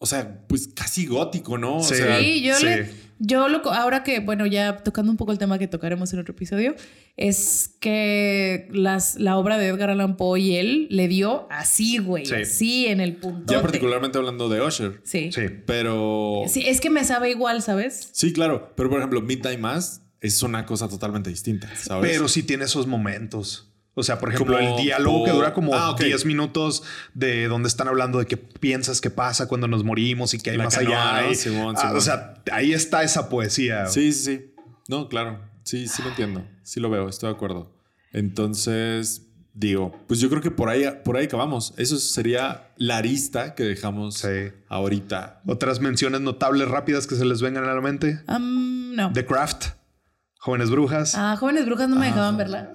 o sea, pues casi gótico, ¿no? O Sí. sea, Sí, yo sí. le. Yo lo. Ahora que, bueno, ya tocando un poco el tema que tocaremos en otro episodio, es que las, la obra de Edgar Allan Poe y él le dio así, güey. Sí. Así en el punto. ya particularmente hablando de Usher. Sí. Sí. Pero. Sí, es que me sabe igual, ¿sabes? Sí, claro. Pero por ejemplo, Midnight Mass es una cosa totalmente distinta, ¿sabes? Pero sí tiene esos momentos. O sea, por ejemplo, Como el diálogo que dura como Ah, ok. 10 minutos de donde están hablando de qué piensas que pasa cuando nos morimos y que hay La más canoa, allá. ¿no? y- Simón, ah, Simón. O sea, ahí está esa poesía. Sí, sí, sí. No, claro. Sí, sí lo entiendo. Sí lo veo, estoy de acuerdo. Entonces, digo, pues yo creo que por ahí, por ahí acabamos. Eso sería la arista que dejamos Sí. ahorita. Otras menciones notables rápidas que se les vengan a la mente. No. The Craft, Jóvenes Brujas. Ah, jóvenes brujas no me dejaban verla.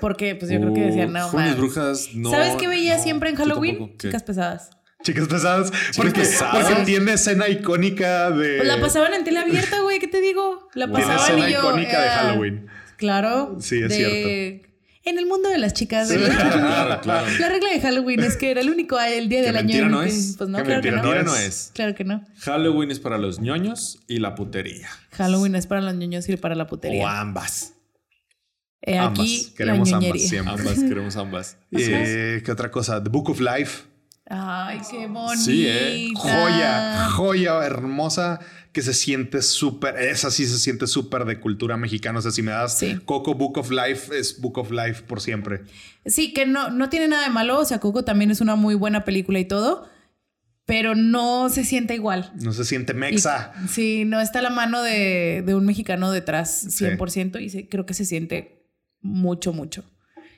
Porque, pues yo creo que decían, no, Jóvenes man. brujas, no. ¿Sabes qué veía no, siempre en Halloween? Chicas pesadas. Chicas pesadas. porque, pesadas. porque tiene escena icónica de. Pues la pasaban en tele abierta, güey, ¿qué te digo? La Wow. Tiene pasaban escena y yo. icónica de eh, Halloween. Claro. Sí, es de- En el mundo de las chicas. del- *laughs* Claro, claro. La regla de Halloween es que era el único el día ¿Qué del año. mentira en no que- es? Pues no, ¿Qué claro que mentira no. Mentira no es. Claro que no. Halloween es para los ñoños y la putería. Halloween es para los niños y para la O putería. ambas. Eh, Ambas. aquí Queremos ambas siempre. Ambas, *laughs* queremos ambas. Eh, ¿Qué otra cosa? The Book of Life. Ay, qué bonita. Sí, ¿eh? Joya, joya hermosa que se siente súper, esa sí se siente súper de cultura mexicana. O sea, si me das Sí. Coco Book of Life, es Book of Life por siempre. Sí, que no, no tiene nada de malo. O sea, Coco también es una muy buena película y todo. Pero no se siente igual. No se siente Y- mexa. sí, no está la mano de, de un mexicano detrás 100% y se- creo que se siente mucho, mucho.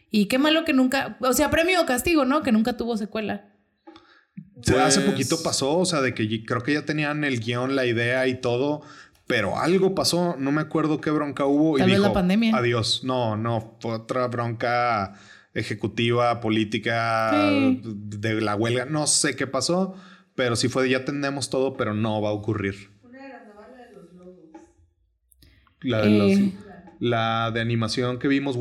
Y qué malo que nunca, o sea, premio o castigo, ¿no? Que nunca tuvo secuela. Sí, Hace Pues- poquito pasó, o sea, de que creo que ya tenían el guion, la idea y todo, pero algo pasó, no me acuerdo qué bronca hubo. Tal y vez dijo, la pandemia. Adiós. No, no, fue otra bronca ejecutiva, política, Sí. de la huelga, no sé qué pasó, pero sí fue, de, ya tenemos todo, pero no va a ocurrir. La de, Eh. los- la de animación que vimos,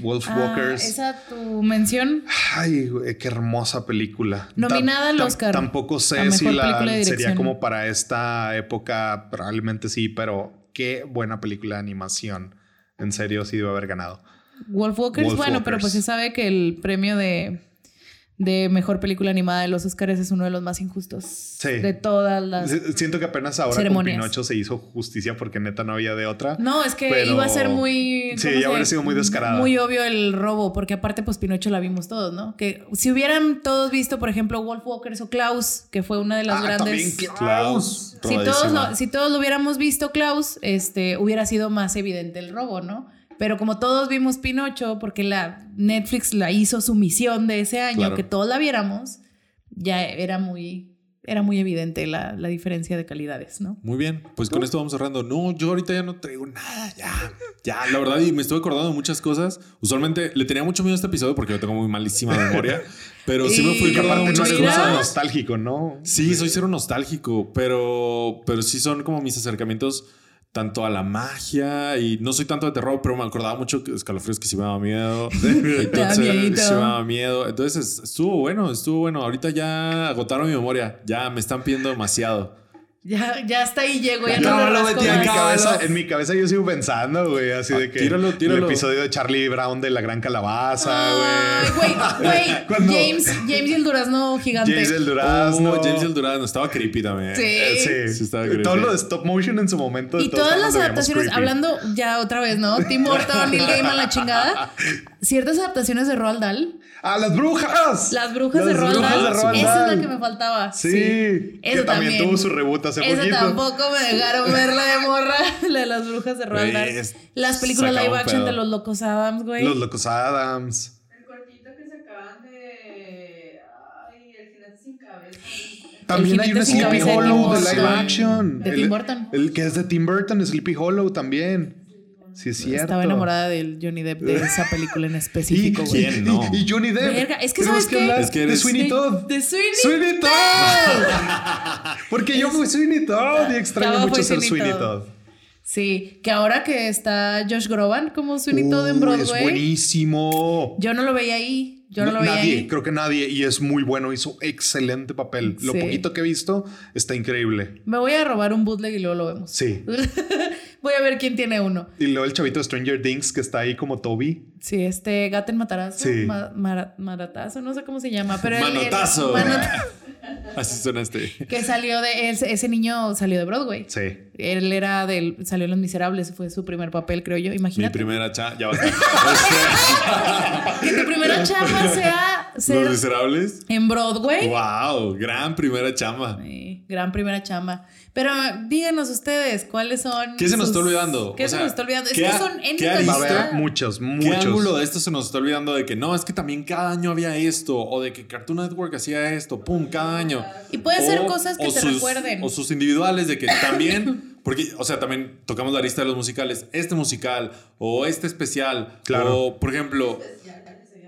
Wolfwalkers. Ah, esa tu mención. Ay, güey, qué hermosa película. Nominada al Oscar. Tampoco sé si la sería como para esta época, probablemente sí, pero qué buena película de animación. En serio, sí debe haber ganado. Wolf bueno, pero pues se Walkers. sabe que el premio de, de mejor película animada de los Oscars es uno de los más injustos de todas las. Siento que apenas ahora ceremonias. con Pinocho se hizo justicia porque neta no había de otra. No, es que Pero- iba a ser muy. Sí, ¿cómo ya habría sido muy descarada. Muy obvio el robo, porque aparte, pues Pinocho la vimos todos, ¿no? Que si hubieran todos visto, por ejemplo, Wolfwalkers o Klaus, que fue una de las Ah, grandes. también Klaus. Si todos, lo, si todos lo hubiéramos visto, Klaus, este, hubiera sido más evidente el robo, ¿no? Pero como todos vimos Pinocho, porque la Netflix la hizo su misión de ese año, Claro. que todos la viéramos, ya era muy, era muy evidente la, la diferencia de calidades, ¿no? Muy bien, pues con esto vamos cerrando. No, yo ahorita ya no traigo nada, ya, ya, la verdad, y me estoy acordando de muchas cosas. Usualmente le tenía mucho miedo a este episodio porque yo tengo muy malísima memoria, *laughs* pero sí me fui acordando muchas cosas. nostálgico, ¿no? Sí, soy cero nostálgico, pero, pero sí son como mis acercamientos tanto a la magia y no soy tanto de terror, pero me acordaba mucho que escalofríos que sí me daba miedo. *laughs* *laughs* Entonces, sí me daba miedo. Entonces estuvo bueno, estuvo bueno. Ahorita ya agotaron mi memoria, ya me están pidiendo demasiado. Ya, ya hasta ahí llego, ya no, no lo metí En mi, cabeza, en mi cabeza yo sigo pensando, güey, así Ah, de que tíralo, tíralo. el episodio de Charlie Brown de la gran calabaza, Ay, güey. güey, *laughs* Cuando- James, James y el durazno gigante. James el Durazno. Oh, James el Durazno estaba creepy también. Sí. Eh, sí, Sí, estaba creepy. todo lo de stop motion en su momento. Y todas las adaptaciones, hablando ya otra vez, ¿no? Tim Burton, Neil Gaiman, la chingada. *laughs* Ciertas adaptaciones de Roald Dahl. ¡Ah, las brujas! Las brujas de Roald brujas Dahl. de Roald Esa es la que me faltaba. Sí, Sí. que también, tuvo su reboot hace Esa poquito. tampoco me dejaron ver la de morra, *laughs* la de las brujas de Roald Dahl. Ves, Las películas live un action de los locos Adams, güey. Los Locos Adams. El cortito que sacaban de. Ay, el jinete sin cabeza. También hay sin Sleepy de Hollow de live action. De el, Tim Burton. El que es de Tim Burton, Sleepy Hollow también. Sí, es cierto. Estaba enamorada del Johnny Depp de esa película en *laughs* específico, ¿Y, güey. ¿Quién no? y, y Johnny Depp. Verga, es que ¿sabes qué? hablar Es que de Sweeney De- Todd. De Sweeney. Sweeney Todd. Porque yo fui Sweeney Todd y extraño mucho ser Sweeney Todd. Todd. Sí, que ahora que está Josh Groban como Sweeney Todd en Broadway. Es buenísimo. Yo no lo veía ahí. Yo no, lo veía nadie, ahí. creo que nadie. Y es muy bueno. Hizo excelente papel. Lo poquito que he visto está increíble. Me voy a robar un bootleg y luego lo vemos. Sí. *laughs* voy a ver quién tiene uno. Y luego el chavito de Stranger Things que está ahí como Toby. Sí, este Gaten Matarazo. Sí. Ma- mara- maratazo, no sé cómo se llama. Pero el- el- Manotazo. Manota- *laughs* Así suena este. que salió de. Ese, ese niño salió de Broadway. Sí. Él era del. Salió en Los Miserables. Fue su primer papel, creo yo. Mi Imagínate. primera cha... Ya va. *laughs* Que tu primera chamba sea ser Los Miserables. en Broadway. Wow, gran primera chamba. Sí, gran primera chamba. Pero díganos ustedes, ¿cuáles son? ¿Qué se nos sus- está olvidando? ¿Qué O se sea, nos está olvidando? Es ¿qué que son qué N arista? Va a cantidad. haber muchos, ¿Qué muchos. ángulo de esto se nos está olvidando de que no, es que también cada año había esto, o de que Cartoon Network hacía esto, pum, cada año? Y puede ser cosas que te sus- recuerden. O sus individuales de que también, *laughs* porque, o sea, también tocamos la lista de los musicales, este musical o este especial, Claro. o por ejemplo,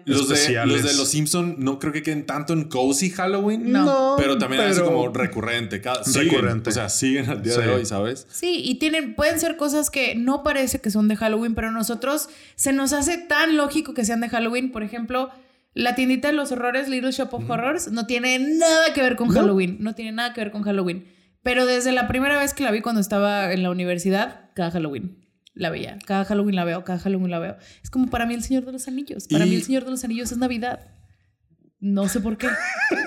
los de, los de Los Simpson no creo que queden tanto en Cozy Halloween, No. pero también es como recurrente, cada, siguen, Recurrente. o sea, siguen al día Sí. de hoy, ¿sabes? Sí, y tienen, pueden ser cosas que no parece que son de Halloween, pero a nosotros se nos hace tan lógico que sean de Halloween. Por ejemplo, la tiendita de los horrores, Little Shop of Horrors, no tiene nada que ver con Halloween. No tiene nada que ver con Halloween. Pero desde la primera vez que la vi cuando estaba en la universidad, cada Halloween la veía. Cada Halloween la veo, cada Halloween la veo. Es como para mí el Señor de los Anillos. Para Y- mí el Señor de los Anillos es Navidad. No sé por qué,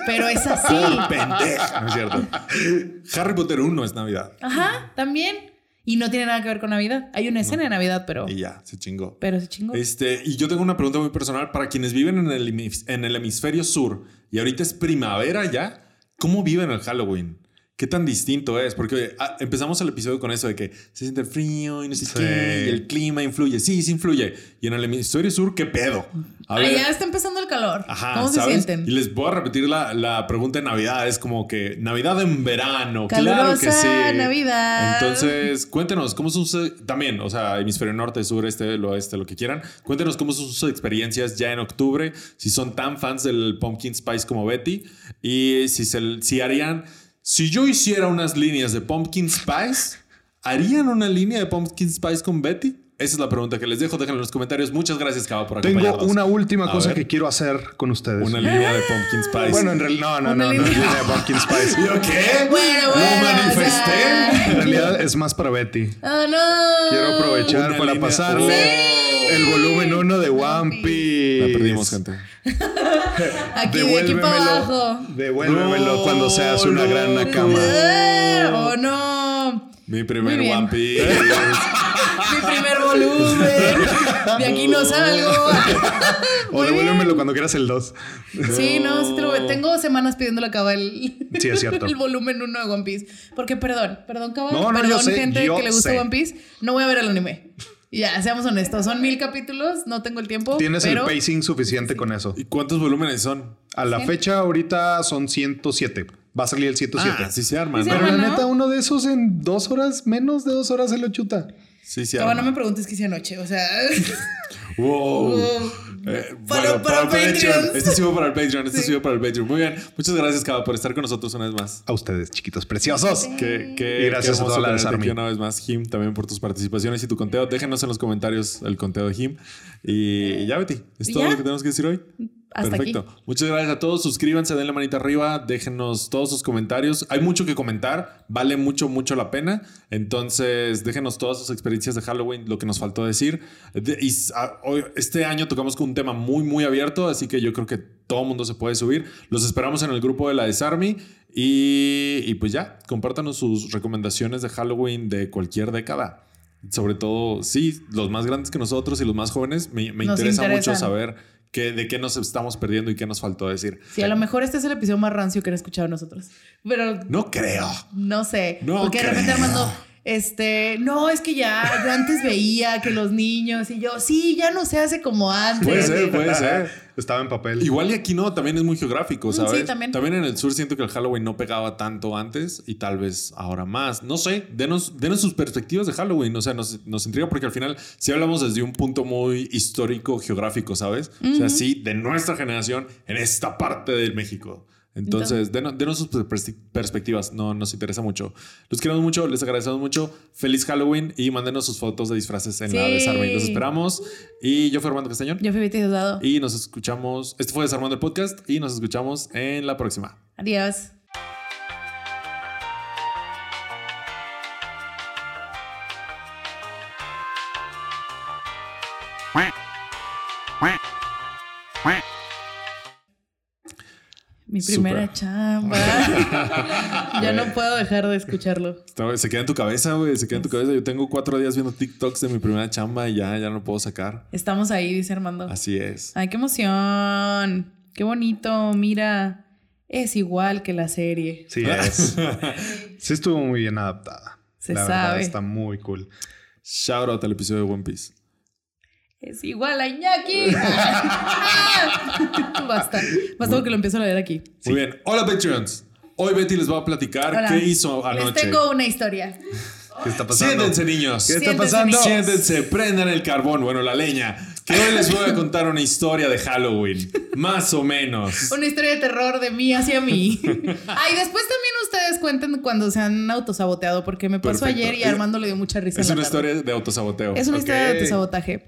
pero es así. *laughs* Pendeja, ¿no es cierto? Harry Potter 1 es Navidad. Ajá, también. Y no tiene nada que ver con Navidad. Hay una escena de Navidad, pero, Y ya, se chingó. pero se chingó. Este, y yo tengo una pregunta muy personal para quienes viven en el, en el hemisferio sur y ahorita es primavera ya. ¿Cómo viven el Halloween? ¿Qué tan distinto es? Porque ah, empezamos el episodio con eso de que se siente frío y no sé Sí. qué, y el clima influye. Sí, sí influye. Y en el hemisferio sur, ¿qué pedo? A ver, está empezando el calor. Ajá, ¿Cómo se sienten? Y les voy a repetir la, la pregunta de Navidad. Es como que Navidad en verano. claro que Calurosa sí. Navidad. Entonces, cuéntenos cómo son sus... También, o sea, hemisferio norte, sur, este, el oeste, lo que quieran. Cuéntenos cómo son sus experiencias ya en octubre. Si son tan fans del Pumpkin Spice como Betty. Y si, se, si harían... Si yo hiciera unas líneas de Pumpkin Spice, ¿harían una línea de Pumpkin Spice con Betty? Esa es la pregunta que les dejo. Déjenlo en los comentarios. Muchas gracias, Cava, por Tengo acompañarnos. una última A cosa ver. que quiero hacer con ustedes. Una línea de Pumpkin Spice. Bueno, en realidad, no, no, Una no, no, es línea. de Pumpkin Spice. *laughs* ¿Yo qué? Bueno, Lo bueno, manifesté. o sea. En realidad es más para Betty. ¡Oh, no! Quiero aprovechar Una para línea- pasarle Oh. El volumen 1 de One Piece. La perdimos, gente. *laughs* Aquí, de aquí para abajo. Devuélvemelo No, cuando seas una no, gran no. nakama. ¡Eh! ¡Oh, no! Mi primer. One *laughs* Piece. Mi primer volumen. De aquí no salgo. *laughs* O devuélvemelo cuando quieras el 2. Sí, no, sí te lo Tengo semanas pidiéndole a Cava el, Sí, es cierto. el volumen 1 de One Piece. Porque, perdón, perdón. No, no, perdón, yo sé, gente yo que le gusta sé. One Piece. No voy a ver el anime. Ya, seamos honestos. Son mil capítulos, no tengo el tiempo. Tienes pero el pacing suficiente con eso. ¿Y cuántos volúmenes son? A la fecha ahorita son 107. Va a salir el 107. Ah, sí se arman. Sí se ¿no? Pero la neta, uno de esos en dos horas, menos de dos horas se lo chuta. Sí se arman. no me preguntes qué hice anoche. O sea, Wow. *laughs* Wow. Eh, Para- bueno, para para, el Patreon. Patreons. *laughs* Este sí fue para el Patreon. Este Sí. para el Patreon. Muy bien. Muchas gracias, Cava, por estar con nosotros una vez más. A ustedes, chiquitos preciosos. Que, que, Y gracias qué a toda la aquí una vez más, Jim, también por tus participaciones y tu conteo. Déjenos en los comentarios el conteo de Jim. Y ya, Betty, es ¿Y todo ya? lo que tenemos que decir hoy. Hasta Perfecto. Muchas gracias a todos. Suscríbanse, denle manita arriba, déjenos todos sus comentarios. Hay mucho que comentar, vale mucho, mucho la pena. Entonces, déjenos todas sus experiencias de Halloween, lo que nos faltó decir. De- y, hoy- este año tocamos con un tema muy, muy abierto, así que yo creo que todo el mundo se puede subir. Los esperamos en el grupo de la Desarmy. Y, y pues ya, compártanos sus recomendaciones de Halloween de cualquier década. Sobre todo, sí, los más grandes que nosotros y los más jóvenes. Me, me interesa mucho saber qué, de qué nos estamos perdiendo y qué nos faltó decir. sí, a lo mejor este es el episodio más rancio que he escuchado nosotros. Pero No creo. No sé. No porque de repente. Armando, este, no, es que ya, yo antes veía que los niños y yo, sí, ya no se hace como antes. Puede ser, puede ser. *laughs* Estaba en papel. Igual y aquí no, también es muy geográfico, Mm, sí, ¿sabes? también. en el sur siento que el Halloween no pegaba tanto antes y tal vez ahora más. No sé, denos, denos sus perspectivas de Halloween. O sea, nos, nos intriga porque al final sí hablamos desde un punto muy histórico, geográfico, ¿sabes? O sea, sí, de nuestra generación en esta parte de México. Entonces, denos, denos sus pers- perspectivas. No nos interesa mucho. Los queremos mucho, les agradecemos mucho. Feliz Halloween y mándenos sus fotos de disfraces en la Sí. Desarme. Los esperamos. Y yo fui Armando Castañón. Yo fui Betty Diosdado. Y nos escuchamos. Este fue Desarmando el Podcast y nos escuchamos en la próxima. Adiós. Mi primera chamba. *laughs* ya no puedo dejar de escucharlo. Se queda en tu cabeza, güey. Se queda en tu cabeza. Yo tengo cuatro días viendo TikToks de mi primera chamba y ya, ya no puedo sacar. Estamos ahí, dice Armando. Así es. Ay, qué emoción. Qué bonito. Mira, es igual que la serie. Sí, *laughs* es. Sí estuvo muy bien adaptada. Se La verdad, sabe. está muy cool. Shout out al episodio de One Piece. Es igual a Iñaki. *laughs* Basta. Basta porque lo empiezo a leer aquí. Muy bien. Hola, Patreons. Hoy Betty les va a platicar Hola. qué hizo anoche. Les tengo una historia. ¿Qué está pasando? Siéntense, niños. ¿Qué está Siéntense, pasando? niños. Siéntense, prendan el carbón, bueno, la leña. Que hoy les voy a contar una historia de Halloween. Más o menos. Una historia de terror de mí hacia mí. *laughs* Ay, después también ustedes cuenten cuando se han autosaboteado, porque me pasó Perfecto. ayer y Armando le dio mucha risa. Es una tarde. historia de autosaboteo. Es una historia de autosabotaje.